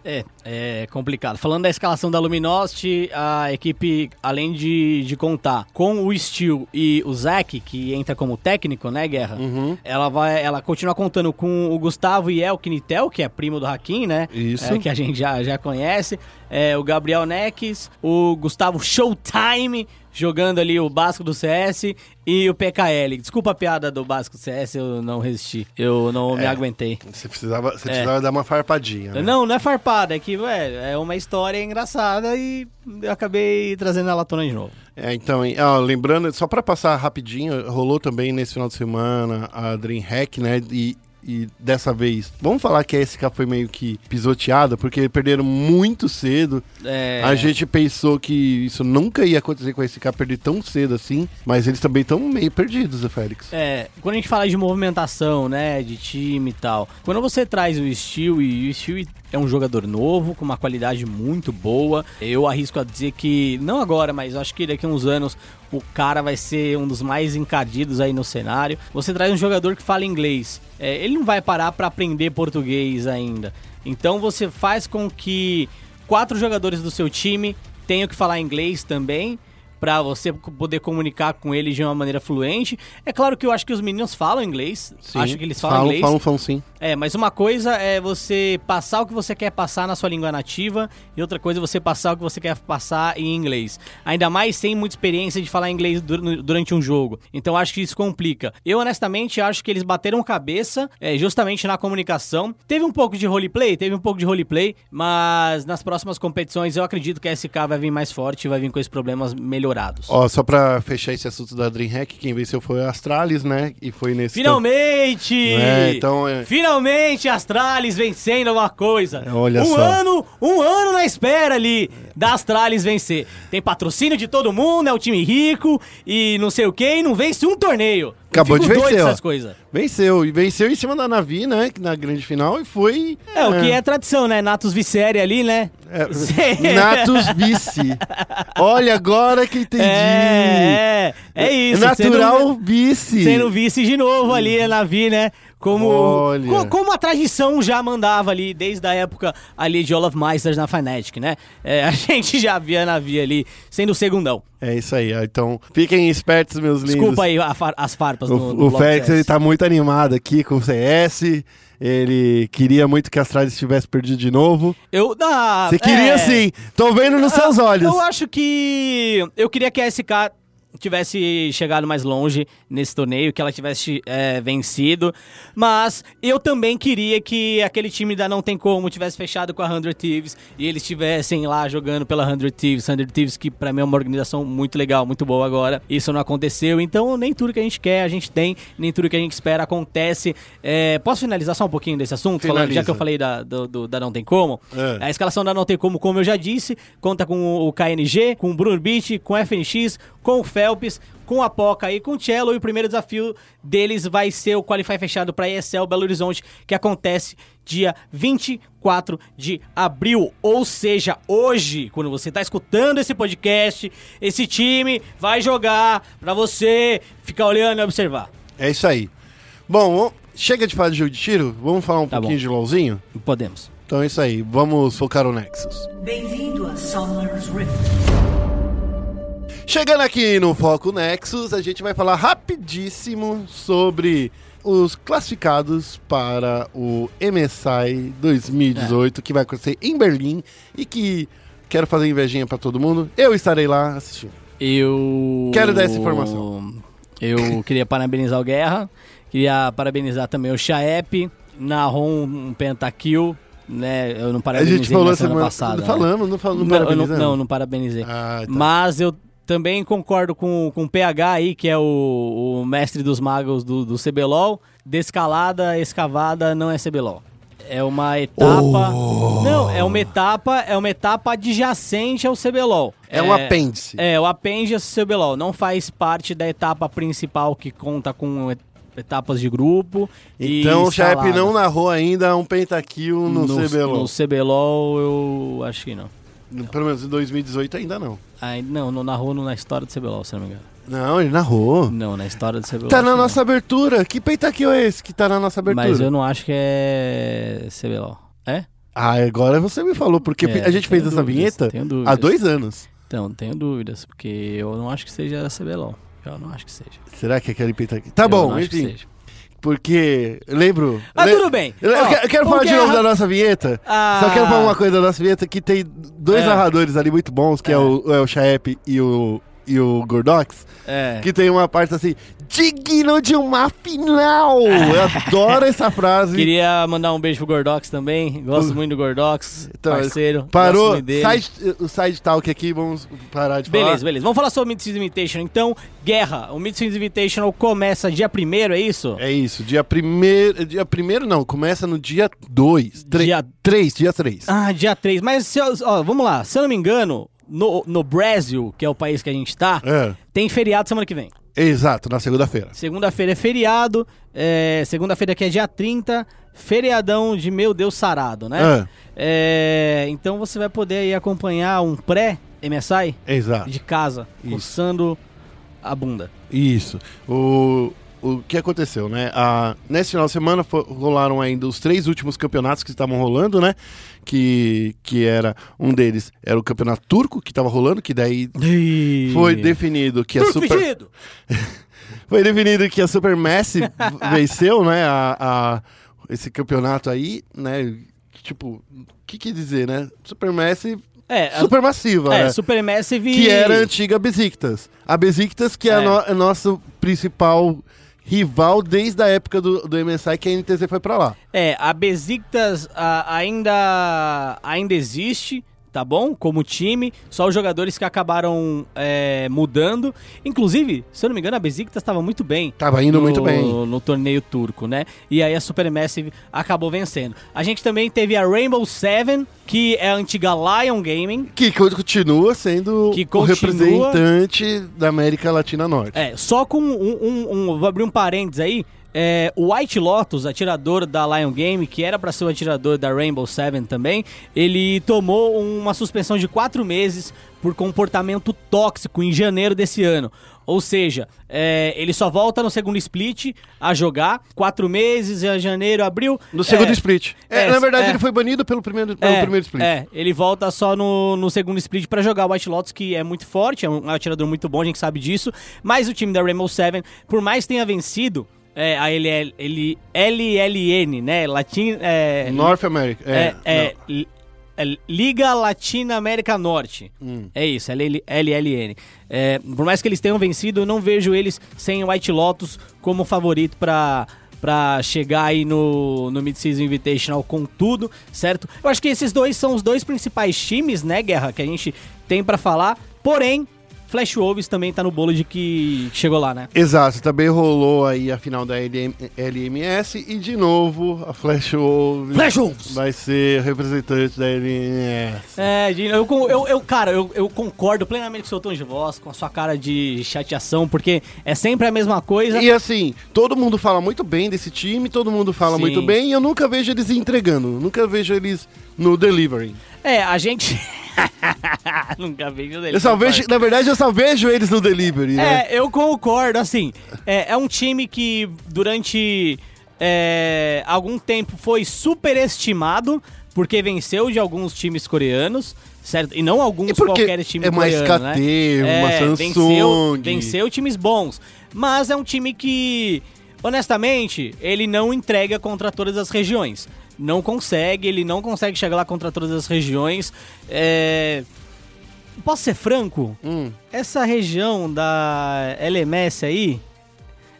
É, é complicado. Falando da escalação da Luminosity, a equipe, além de, de contar com o Steel e o Zack, que entra como técnico, né, Guerra? Uhum. Ela vai, ela continua contando com o Gustavo Yelkinitel, que é primo do Hakim, né? Isso. É, que a gente já, já conhece. É, o Gabriel Neques, o Gustavo Showtime, jogando ali o básico do CS, e o PKL. Desculpa a piada do básico do CS, eu não resisti. Eu não me É. aguentei. Você precisava, você É. precisava dar uma farpadinha. né? Não, não é farpada, é que, velho, é uma história engraçada e eu acabei trazendo ela à tona de novo. É, então, ó, lembrando, só pra passar rapidinho, rolou também nesse final de semana a DreamHack, né? E, e dessa vez, vamos falar que a SK foi meio que pisoteada, porque perderam muito cedo. É, A gente pensou que isso nunca ia acontecer com a SK perder tão cedo assim, mas eles também estão meio perdidos, né, Félix? É, quando a gente fala de movimentação, né, de time e tal, quando você traz o Steel e o Steel é um jogador novo, com uma qualidade muito boa, eu arrisco a dizer que, não agora, mas acho que daqui a uns anos o cara vai ser um dos mais encardidos aí no cenário. Você traz um jogador que fala inglês, é, ele não vai parar pra aprender português ainda. Então você faz com que quatro jogadores do seu time tenham que falar inglês também pra você poder comunicar com eles de uma maneira fluente. É claro que eu acho que os meninos falam inglês, acho que eles falam, falam, inglês. Falam, falam sim. É, mas uma coisa é você passar o que você quer passar na sua língua nativa e outra coisa é você passar o que você quer passar em inglês. Ainda mais sem muita experiência de falar inglês dur- durante um jogo. Então acho que isso complica. Eu honestamente acho que eles bateram cabeça é, justamente na comunicação. Teve um pouco de roleplay, teve um pouco de roleplay, mas nas próximas competições eu acredito que a SK vai vir mais forte vai vir com esses problemas melhorados. Ó, só pra fechar esse assunto da DreamHack, quem venceu foi a Astralis, né? E foi nesse... Finalmente! É, então, é- Finalmente Astralis vencendo alguma coisa. É, olha um só. ano, um ano na espera ali da Astralis vencer. Tem patrocínio de todo mundo, é o time rico e não sei o que, e não vence um torneio. Acabou de vencer, ó. dessas coisas. Venceu, e venceu em cima da Navi, né? Na grande final, e foi... É, o que é tradição, né? Natus Vicere ali, né? É, Natus Vice. Olha, agora que entendi. É, é, é isso, Natural sendo- vice. Sendo vice de novo ali na Navi, né? Como, co- como a tradição já mandava ali, desde a época ali de Olaf Meisters na Fnatic, né? É, a gente já via a Navi ali sendo o segundão. É isso aí, então fiquem espertos, meus lindos. Desculpa aí far- as farpas O, no, no o Félix, CS. ele tá muito animado aqui com o CS. Ele queria muito que a Astralis tivesse perdido de novo. Eu, ah, Você queria é, sim. Tô vendo nos seus olhos. Eu acho que eu queria que a SK tivesse chegado mais longe nesse torneio, que ela tivesse é, vencido, mas eu também queria que aquele time da Não Tem Como tivesse fechado com a 100 Thieves e eles estivessem lá jogando pela 100 Thieves, 100 Thieves que pra mim é uma organização muito legal, muito boa agora, isso não aconteceu, então nem tudo que a gente quer a gente tem, nem tudo que a gente espera acontece. É, posso finalizar só um pouquinho desse assunto? Falando, já que eu falei da, do, do- da Não Tem Como, É. a escalação da Não Tem Como, como eu já disse, conta com o KNG, com o Bruno Beach, com o FNX, com o Phelps, com a Poca e com o Cello. E o primeiro desafio deles vai ser o Qualify fechado para ESL Belo Horizonte, que acontece dia 24 de abril. Ou seja, hoje, quando você está escutando esse podcast, esse time vai jogar para você ficar olhando e observar. É isso aí. Bom, chega de falar de jogo de tiro. Vamos falar um Tá pouquinho bom. de LOLzinho? Podemos. Então é isso aí. Vamos focar no Nexus. Bem-vindo a Summer's Rift. Chegando aqui no Foco Nexus, a gente vai falar rapidíssimo sobre os classificados para o MSI 2018, que vai acontecer em Berlim e que quero fazer invejinha pra todo mundo. Eu estarei lá assistindo. Eu. Quero dar essa informação. Eu queria parabenizar o Guerra, queria parabenizar também o Chaep, um pentakill, né? Eu não A parabenizei gente falou na semana, semana passada. Falamos, não falamos, não, Não, eu não, não, não parabenizei. Ah, tá. Mas eu também concordo com, com o PH aí, que é o, o mestre dos magos do, do CBLOL. Descalada, escavada não é CBLOL. É uma etapa. Oh. Não, é uma etapa, é uma etapa adjacente ao CBLOL. É um apêndice. É, o apêndice ao CBLOL. Não faz parte da etapa principal que conta com et- etapas de grupo. Então o escalada. não narrou ainda um pentakill no, CBLOL. No CBLOL, eu acho que não. Pelo menos em 2018 ainda não. Ai, não, não narrou na história do CBLOL, se não me engano. Não, ele narrou. Não, na história do CBLOL. Tá na nossa abertura. Que pentakill é esse que tá na nossa não. abertura? Mas eu não acho que é CBLOL. É? Ah, agora você me falou, porque É, a gente fez tenho essa dúvidas, vinheta dúvidas. há dois anos. Então, tenho dúvidas, porque eu não acho que seja CBLOL. Eu não acho que seja. Será que é aquele pentakill? Tá Eu bom, não acho que enfim. Porque, lembro... Mas le- tudo bem. Eu, Ó, quero- eu quero falar de novo da nossa vinheta. Ah. Só quero falar uma coisa da nossa vinheta, que tem dois É. narradores ali muito bons, que é, É. o, é o Chaep e o, e o Gordox, É. que tem uma parte assim, digno de uma final! Eu adoro essa frase. Queria mandar um beijo pro Gordox também. Gosto muito do Gordox, Então, parceiro. Parou, side, o side talk aqui, vamos parar de falar. Beleza, beleza. Vamos falar sobre o Mid-Season Invitational. Então, Guerra, o Mid-Season Invitational começa dia 1 é isso? É isso, dia primeiro, dia primeiro não, começa no dia 2, Dia- 3, dia 3. Ah, dia 3. Mas, se ó, vamos lá. Se eu não me engano, no, no Brasil, que é o país que a gente tá, É, tem feriado semana que vem. exato, na segunda-feira. Segunda-feira é feriado. é, Segunda-feira que é dia 30. Feriadão de meu Deus sarado, né? É, então você vai poder aí acompanhar um pré-MSI É, exato. de casa, Isso. coçando a bunda. Isso. O, o que aconteceu, né? A, nesse final de semana fo- rolaram ainda os três últimos campeonatos que estavam rolando, né? Que, que era, um deles era o campeonato turco que estava rolando, que daí foi definido que a Super... Foi definido que a Supermassive venceu, né? A, a- esse campeonato aí, né? Tipo, o que quer dizer, né? Supermassive, É, a- supermassiva, é né? Supermassive... Que era a antiga Besiktas. A Besiktas, que é, É. no- é nosso principal rival desde a época do, do MSI, que a NTZ foi pra lá. É, a Besiktas a- ainda, ainda existe, tá bom? Como time, só os jogadores que acabaram é, mudando. Inclusive, se eu não me engano, a Besiktas estava muito bem. Tava indo no, muito bem. No torneio turco, né? E aí a Supermassive acabou vencendo. A gente também teve a Rainbow Seven, que é a antiga Lion Gaming. Que continua sendo Que o continua- representante da América Latina Norte. É, só com um, um- um- Vou abrir um parênteses aí. É, o White Lotus, atirador da Lion Game, que era pra ser o atirador da Rainbow Seven também, ele tomou uma suspensão de quatro meses por comportamento tóxico em janeiro desse ano. Ou seja, é, ele só volta no segundo split a jogar, quatro meses, em janeiro, abril. No segundo é, split. É, é, na verdade, é. ele foi banido pelo primeiro, pelo É, primeiro split. É, ele volta só no, no segundo split pra jogar o White Lotus, que é muito forte, é um atirador muito bom, a gente sabe disso. Mas o time da Rainbow Seven, por mais que tenha vencido é, a LL, ele, LLN, né? Latin, é, North America. é, É, é, é Liga Latina América Norte. Hum. É isso, LL LLN. É, por mais que eles tenham vencido, eu não vejo eles sem White Lotus como favorito pra, pra chegar aí no, no Mid-Season Invitational com tudo, certo? Eu acho que esses dois são os dois principais times, né, Guerra, que a gente tem pra falar. Porém, Flash Wolves também tá no bolo de que chegou lá, né? Exato, também rolou aí a final da LM LMS e de novo a Flash Wolves Flash Wolves! vai ser representante da LMS. É, eu, eu, eu cara, eu, eu concordo plenamente com o seu tom de voz, com a sua cara de chateação, porque é sempre a mesma coisa. E assim, todo mundo fala muito bem desse time, todo mundo fala Sim. muito bem e eu nunca vejo eles entregando, nunca vejo eles no delivery. É, a gente. Nunca vejo dele. Eu só vejo, na verdade, eu só vejo eles no delivery, né? É, eu concordo, assim. É, é um time que durante é, algum tempo foi superestimado, porque venceu de alguns times coreanos, certo? E não alguns porque qualquer time é uma coreano, SKT, né? uma É, Samsung. Venceu, venceu times bons. Mas é um time que, honestamente, ele não entrega contra todas as regiões. Não consegue, ele não consegue chegar lá contra todas as regiões. É... Posso ser franco? Hum. Essa região da LMS aí,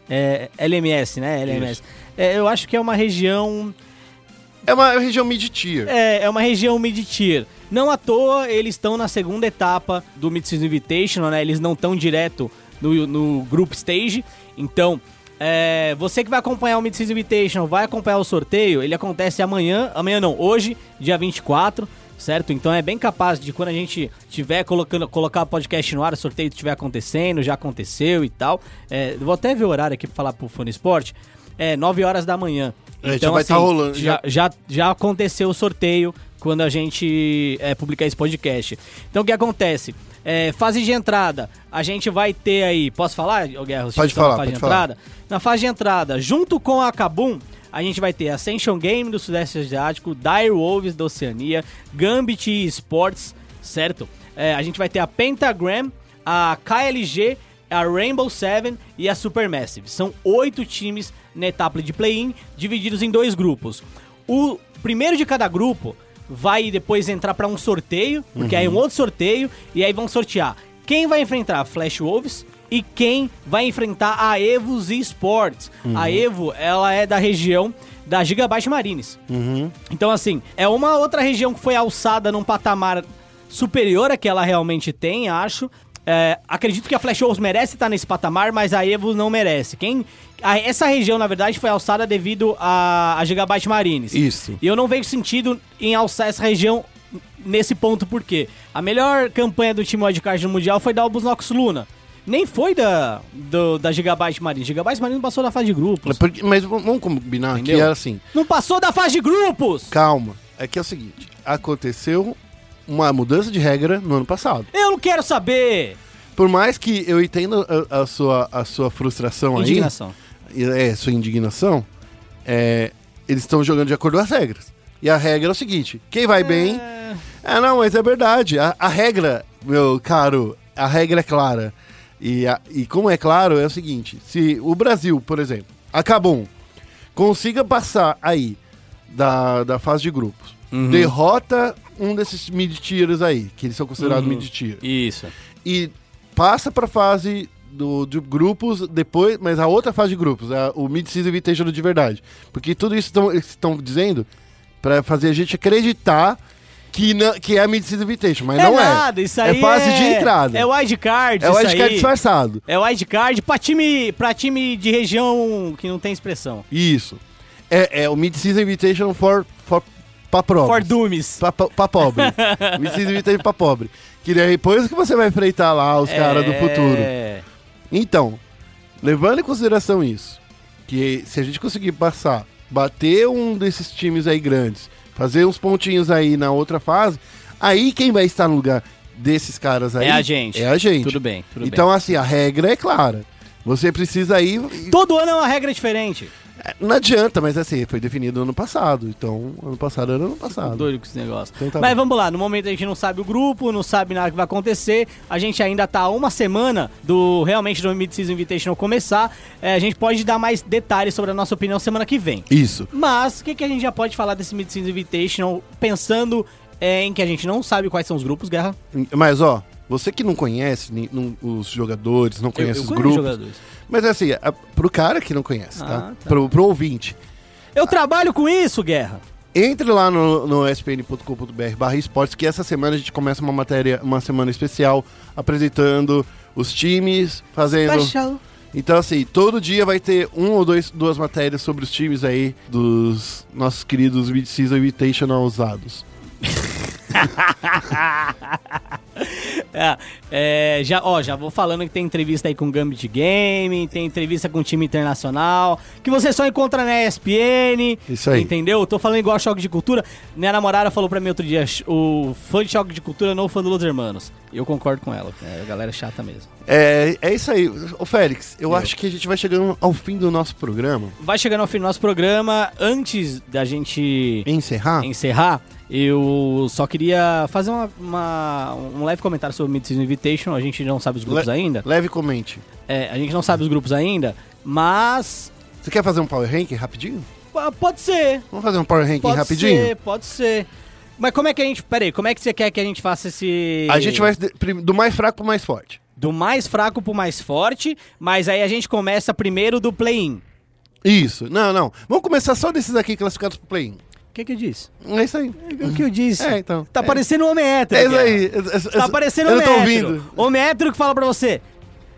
é, LMS, né? LMS. É, eu acho que é uma região É uma região mid-tier. é, é uma região mid-tier. Não à toa, eles estão na segunda etapa do Mid-Season Invitational, né? Eles não estão direto no, no Group Stage. Então, é, você que vai acompanhar o Mid-Season Invitational, vai acompanhar o sorteio, ele acontece amanhã, amanhã não, hoje, dia 24, certo? Então é bem capaz de quando a gente tiver colocando, colocar o podcast no ar, o sorteio estiver acontecendo, já aconteceu e tal. É, vou até ver o horário aqui pra falar pro Fone Sport. É 9 horas da manhã. É, já vai tá rolando, Já, já, já aconteceu o sorteio quando a gente é, publicar esse podcast. Então o que acontece? É, fase de entrada, a gente vai ter aí. Posso falar, Guerra? Pode que estão na falar, fase pode de falar. entrada? Na fase de entrada, junto com a Kabum, a gente vai ter Ascension Game do Sudeste Asiático, Dire Wolves da Oceania, Gambit Sports, certo? É, a gente vai ter a Pentagram, a KLG, a Rainbow Seven e a Supermassive. São oito times na etapa de play-in, divididos em dois grupos. O primeiro de cada grupo vai depois entrar para um sorteio, porque aí é um outro sorteio, e aí vão sortear quem vai enfrentar a Flash Wolves e quem vai enfrentar a Evos Esports. A Evo, ela é da região da Gigabyte Marines. Então, assim, é uma outra região que foi alçada num patamar superior a que ela realmente tem, acho. É, acredito que a Flash Wolves merece estar nesse patamar, mas a Evo não merece. Quem, a- essa região, na verdade, foi alçada devido a, a Gigabyte Marines. Isso. E eu não vejo sentido em alçar essa região nesse ponto, porque a melhor campanha do time wildcard no Mundial foi da Albus Nox Luna. Nem foi da, do- da Gigabyte Marines. Gigabyte Marines não passou da fase de grupos. Mas v- vamos combinar Entendeu? que é assim. Não passou da fase de grupos! Calma. É que é o seguinte: aconteceu uma mudança de regra no ano passado. Eu não quero saber! Por mais que eu entenda a, a sua, a sua frustração Indignação. aí, é, sua indignação, é, eles estão jogando de acordo com as regras. E a regra é o seguinte: quem vai bem. Ah, não, mas é verdade. A, a regra, meu caro, a regra é clara. E, a- e como é claro, é o seguinte: se o Brasil, por exemplo, acabou, consiga passar aí da, da fase de grupos, derrota um desses mid-tiers aí, que eles são considerados Uhum. mid-tier, Isso. e passa pra fase do, de grupos depois, mas a outra fase de grupos, a- o Mid-Season Invitational de verdade. Porque tudo isso estão dizendo pra fazer a gente acreditar que, não, que é a Mid-Season Invitation, mas é não nada, é. isso aí é fase de entrada. É wildcard, É wildcard aí. disfarçado. É wildcard pra time, pra time de região que não tem expressão. Isso. É, é o Mid-Season Invitation for, for, pra For pobres. Dummies. Pra, pra, pra pobre. Mid-Season Invitation pra pobre. Que depois que você vai enfrentar lá os caras do futuro. É. Então, levando em consideração isso, que se a gente conseguir passar, bater um desses times aí grandes, fazer uns pontinhos aí na outra fase, aí quem vai estar no lugar desses caras aí É a gente. É a gente. Tudo bem, tudo então, assim, a regra é clara. Você precisa ir. bem. Todo ano é uma regra diferente. Não adianta, mas assim, foi definido ano passado. Então, ano passado era ano passado. Doido com esse negócio. Então tá Mas bom. vamos lá, no momento a gente não sabe o grupo, não sabe nada que vai acontecer. A gente ainda tá uma semana do realmente do Mid-Season Invitational começar. É, a gente pode dar mais detalhes sobre a nossa opinião semana que vem. Isso. Mas o que, que a gente já pode falar desse Mid-Season Invitational pensando é, em que a gente não sabe quais são os grupos, Guerra? Mas, ó, você que não conhece não- os jogadores, não conhece os conheço grupos. jogadores. Mas assim, a, pro cara que não conhece, tá? Ah, tá. Pro, pro ouvinte. Eu trabalho com isso, Guerra. Entre lá no, no spn.com.br barra esportes, que essa semana a gente começa uma matéria, uma semana especial, apresentando os times, fazendo. Então, assim, todo dia vai ter um ou dois, duas matérias sobre os times aí dos nossos queridos Mid-Season Invitational usados. É, é, já, ó, já vou falando que tem entrevista aí com Gambit Game, tem entrevista com time internacional, que você só encontra na ESPN. Isso aí. Entendeu? Tô falando igual Choque de Cultura. Minha namorada falou pra mim outro dia, o fã de Choque de Cultura não o fã do Los Hermanos. Eu concordo com ela, é, a galera é chata mesmo. É, é isso aí. Ô, Félix, eu acho que a gente vai chegando ao fim do nosso programa. Vai chegando ao fim do nosso programa. Antes da gente Encerrar? encerrar, eu só queria fazer uma, uma- um leve comentário sobre o Mid-Season Invitation. A gente não sabe os grupos Le- ainda. Leve comente. É, a gente não sabe os grupos ainda, mas Você quer fazer um power ranking rapidinho? pode ser. Vamos fazer um power ranking Pode rapidinho? ser, pode ser. Mas como é que a gente. Peraí, como é que você quer que a gente faça esse. A gente vai do mais fraco pro mais forte. Do mais fraco pro mais forte, mas aí a gente começa primeiro do play-in. Isso. Não, não. Vamos começar só desses aqui classificados pro play-in. O que, que eu disse? É isso aí. O que eu disse? É, então. Tá É. parecendo um homem hétero. É isso cara. aí. Eu- eu- Tá parecendo um não homem hétero. ouvindo. Homem hétero que fala pra você.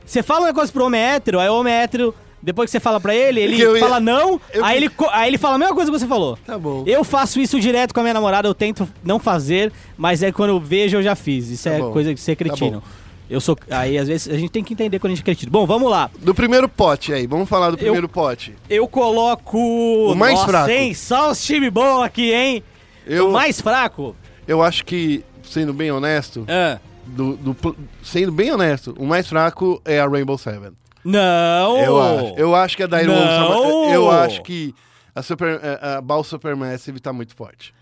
Você fala uma coisa pro homem hétero, aí o homem hétero, depois que você fala pra ele, ele eu ia- fala não, eu- aí, ele, aí ele fala a mesma coisa que você falou. Tá bom. Eu faço isso direto com a minha namorada, eu tento não fazer, mas é quando eu vejo eu já fiz. Isso Tá é bom. coisa de ser Tá cretino. Eu sou. Aí às vezes a gente tem que entender quando a gente é cretino. Bom, vamos lá. Do primeiro pote aí. Vamos falar do primeiro pote. Eu coloco. O mais Nossa, fraco. hein? Só os times bons aqui, hein? Eu, O mais fraco. eu acho que, sendo bem honesto, Ah. do, do sendo bem honesto, o mais fraco é a Rainbow Seven. Não! Eu acho. Eu acho que a ma- Não! Eu acho que a, Super, a, a Ball Supermassive tá muito forte.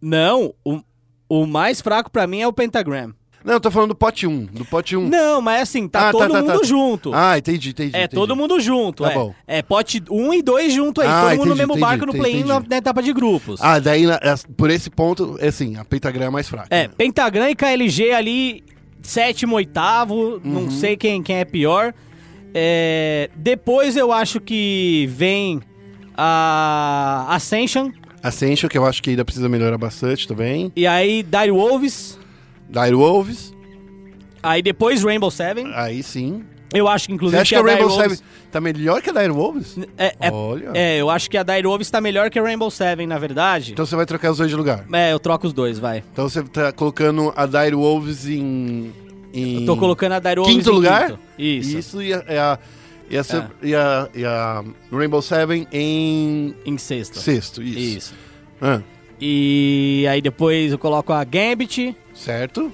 Não, o, o mais fraco pra mim é o Pentagram. Não, eu tô falando do pote 1. Do pote 1. Não, mas assim, tá Ah, tá, todo tá, mundo tá. junto. Ah, entendi, entendi. é entendi. todo mundo junto, Tá é. bom. É pote 1 e 2 junto aí, Ah, todo mundo no mesmo entendi, barco no play-in na, na etapa de grupos. Ah, daí, na- é, por esse ponto, é assim, a Pentagram é mais fraca. É, né? Pentagram e KLG ali, sétimo, oitavo, Uhum. não sei quem, quem é pior. É, depois eu acho que vem a Ascension, Ascension, que eu acho que ainda precisa melhorar bastante também. e aí Dire Wolves, Dire Wolves, aí depois Rainbow Seven. aí sim. Eu acho que Você inclusive acha que a Dire Rainbow Wolves- Seven tá melhor que a Dire Wolves? É, é- Olha. é, eu acho que a Dire Wolves tá melhor que a Rainbow Seven, na verdade. Então você vai trocar os dois de lugar. É, eu troco os dois, vai. Então você tá colocando a Dire Wolves em... em Eu tô colocando a Dire Wolves quinto em lugar? quinto. Isso. Isso e a, e a, e a, Sup- e a- e a Rainbow Seven em Em sexto. sexto. Isso. Isso. Ah, E aí depois eu coloco a Gambit certo.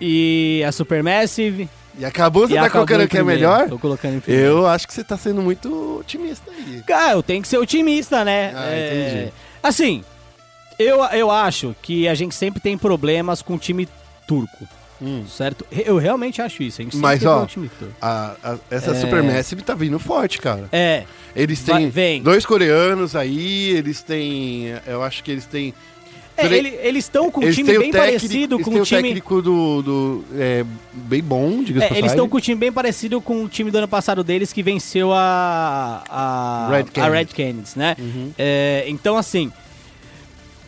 e a Supermassive. E acabou, você e tá colocando que é melhor? Tô colocando em primeiro. Eu acho que você tá sendo muito otimista aí. Cara, eu tenho que ser otimista, né? Ah, entendi. Assim, eu, eu acho que a gente sempre tem problemas com o time turco, Hum. certo? Eu realmente acho isso. A gente sempre Mas, tem ó. A, a- essa É. Supermassive tá vindo forte, cara. É, Eles Vai- têm vem. dois coreanos aí, eles têm. Eu acho que eles têm. É, ele- eles estão com um eles time bem parecido com o time... técnico do. do é, bem bom, diga-se É, eles estão com um time bem parecido com o time do ano passado deles que venceu a a Red a Canids. Red Canids, né? Uhum. É, então assim,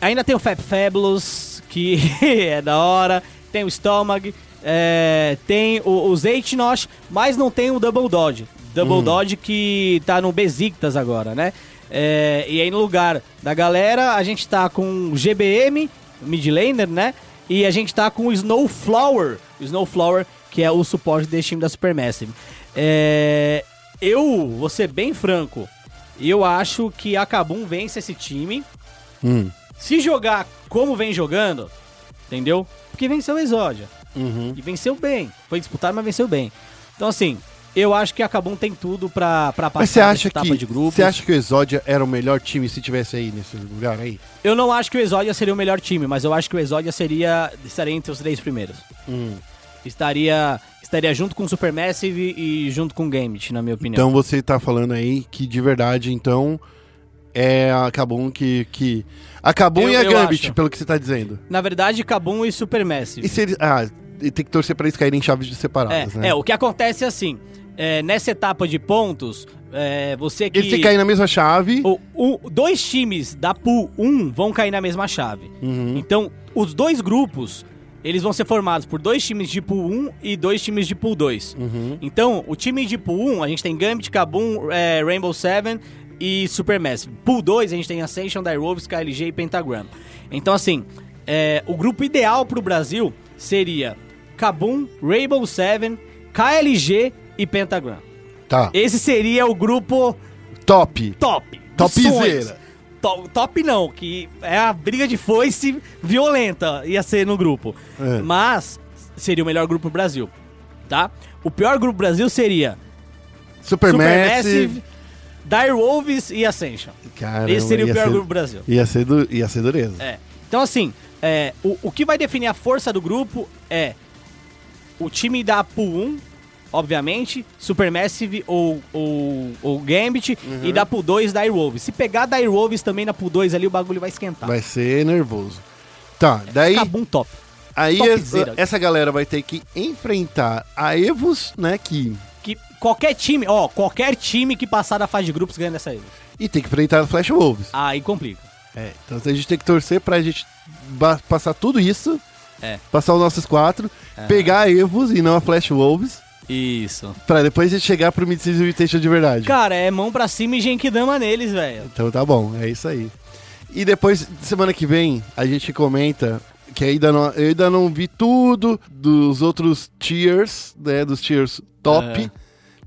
ainda tem o Fab Fabulous que é da hora, tem o Stomach, é, tem o, os Eitnosh, mas não tem o Double Dodge. Double Uhum. Dodge que tá no Besiktas agora, né? É, e aí no lugar da galera a gente tá com o GBM, mid laner, né? E a gente tá com o Snowflower, Snowflower, que é o suporte desse time da Supermassive. É, eu vou ser bem franco, Eu acho que a Kabum vence esse time. Hum. Se jogar como vem jogando, entendeu? Porque venceu o Exódia. Uhum. E venceu bem. Foi disputado, mas venceu bem. Então, assim, eu acho que a Kabum tem tudo pra, pra passar Mas você acha etapa que de grupos. você acha que o Exódia era o melhor time se tivesse aí nesse lugar aí? Eu não acho que o Exódia seria o melhor time, mas eu acho que o Exódia seria estaria entre os três primeiros. Hum. Estaria estaria junto com o Supermassive e junto com o Gambit, na minha opinião. Então você tá falando aí que de verdade, então, é a Kabum que. que... A Kabum Eu- e a Gambit, acho. pelo que você tá dizendo. Na verdade, Kabum e Supermassive. E se eles. Ah, e tem que torcer pra eles caírem em chaves de É, separadas, né? é, o que acontece é assim, é, nessa etapa de pontos, é, você que... Eles têm que cair na mesma chave. o, o- dois times da Pool 1 vão cair na mesma chave. Uhum. Então, os dois grupos, eles vão ser formados por dois times de Pool 1 e dois times de Pool 2. Uhum. Então, o time de Pool 1, a gente tem Gambit, Kabum, é, Rainbow Seven e Supermassive. Pool 2, a gente tem Ascension, Direwolves, KLG e Pentagram. Então, assim, é, o grupo ideal pro Brasil seria Kabum, Rainbow Seven, KLG e Pentagram. Tá. Esse seria o grupo Top. top. Topzera. sonhos. To- top não, que é a briga de foice violenta ia ser no grupo. É. Mas seria o melhor grupo do Brasil, tá? O pior grupo do Brasil seria Supermassive. Supermassive, Direwolves e Ascension. Caramba, Esse seria o pior ser- grupo do Brasil. Ia ser, du... ia ser dureza. É. Então, assim, é, o, o que vai definir a força do grupo é o time da Pool 1, obviamente, Supermassive ou, ou, ou Gambit, Uhum. e da Pool 2, Direwolves. Se pegar Direwolves também na Pool 2 ali, o bagulho vai esquentar. Vai ser nervoso. Tá, daí. Cabum top. Aí topzera. essa, galera vai ter que enfrentar a Evos, né? Que. Que qualquer time, ó, qualquer time que passar da fase de grupos ganha dessa aí. E tem que enfrentar a Flash Wolves. Aí complica. É, então a gente tem que torcer pra gente passar tudo isso. É. Passar os nossos quatro, pegar a Evos e não a Flash Wolves, Isso. pra depois a gente chegar pro Mid-Season Invitation de verdade. Cara, é mão pra cima e Genkidama neles, velho. Então tá bom, é isso aí. E depois, semana que vem, a gente comenta que ainda não, eu ainda não vi tudo dos outros tiers, né, dos tiers top, É.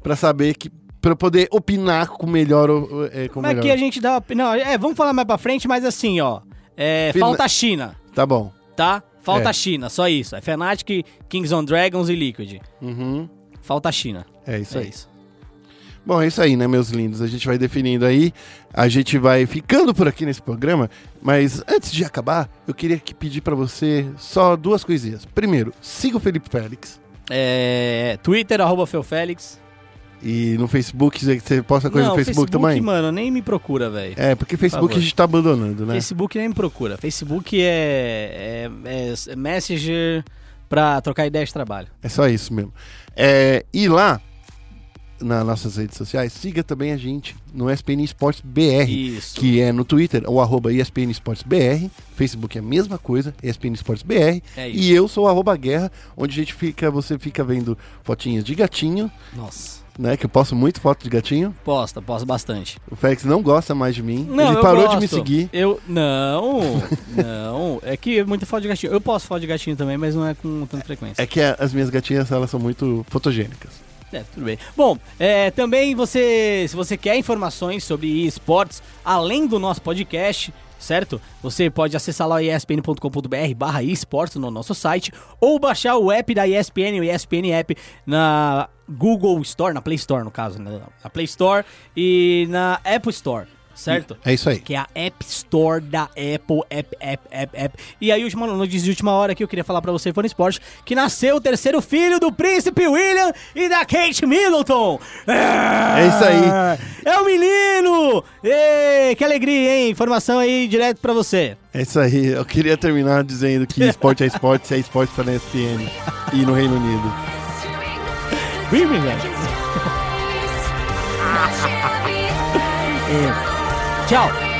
pra saber que para poder opinar com melhor é, com Mas melhor. aqui a gente dá. Não, é, vamos falar mais pra frente, mas assim, ó. É, Fina- falta a China, Tá bom. tá? Falta É. a China, só isso. É Fnatic, Kings on Dragons e Liquid. Uhum. Falta a China. É isso é aí. isso. Bom, é isso aí, né, meus lindos? A gente vai definindo aí, a gente vai ficando por aqui nesse programa, mas antes de acabar, eu queria que pedir pra você só duas coisinhas. Primeiro, siga o Felipe Félix. É, Twitter, arroba Felfélix. E no Facebook, você- posta coisa Não, no Facebook, também? mano, nem me procura, velho. É, porque Facebook favor. a gente tá abandonando, né? Facebook nem me procura. Facebook é, é, é Messenger pra trocar ideia de trabalho. É só isso mesmo. É, e lá, nas nossas redes sociais, siga também a gente no SPN Esportes BR. Isso. Que é no Twitter, o arroba ESPN Esportes BR. Facebook é a mesma coisa, ESPN Esportes BR. É e eu sou o arroba guerra, onde a gente fica, você fica vendo fotinhas de gatinho, Nossa. Né? Que eu posto muito foto de gatinho. Posta, posta bastante. O Félix não gosta mais de mim. Não, Ele parou de gosto. me seguir. Eu. Não, não. É que é muita foto de gatinho. Eu posto foto de gatinho também, mas não é com tanta frequência. É que as minhas gatinhas, elas são muito fotogênicas. É, tudo bem. Bom, é, também você, se você quer informações sobre esportes, além do nosso podcast, certo? Você pode acessar lá o espn.com.br barra esportes no nosso site, ou baixar o app da ESPN, o ESPN App, na Google Store, na Play Store no caso, né? na Play Store e na Apple Store, certo? É isso aí. que é a App Store da Apple, App, App, App, App. E aí, última notícia de última hora que eu queria falar pra você, Fone Esporte, que nasceu o terceiro filho do Príncipe William e da Kate Middleton. É isso aí. É o menino! Ê, que alegria, hein? Informação aí direto pra você. É isso aí. Eu queria terminar dizendo que esporte é esporte, se é esporte tá na ESPN e no Reino Unido. Birmingham. Tchau.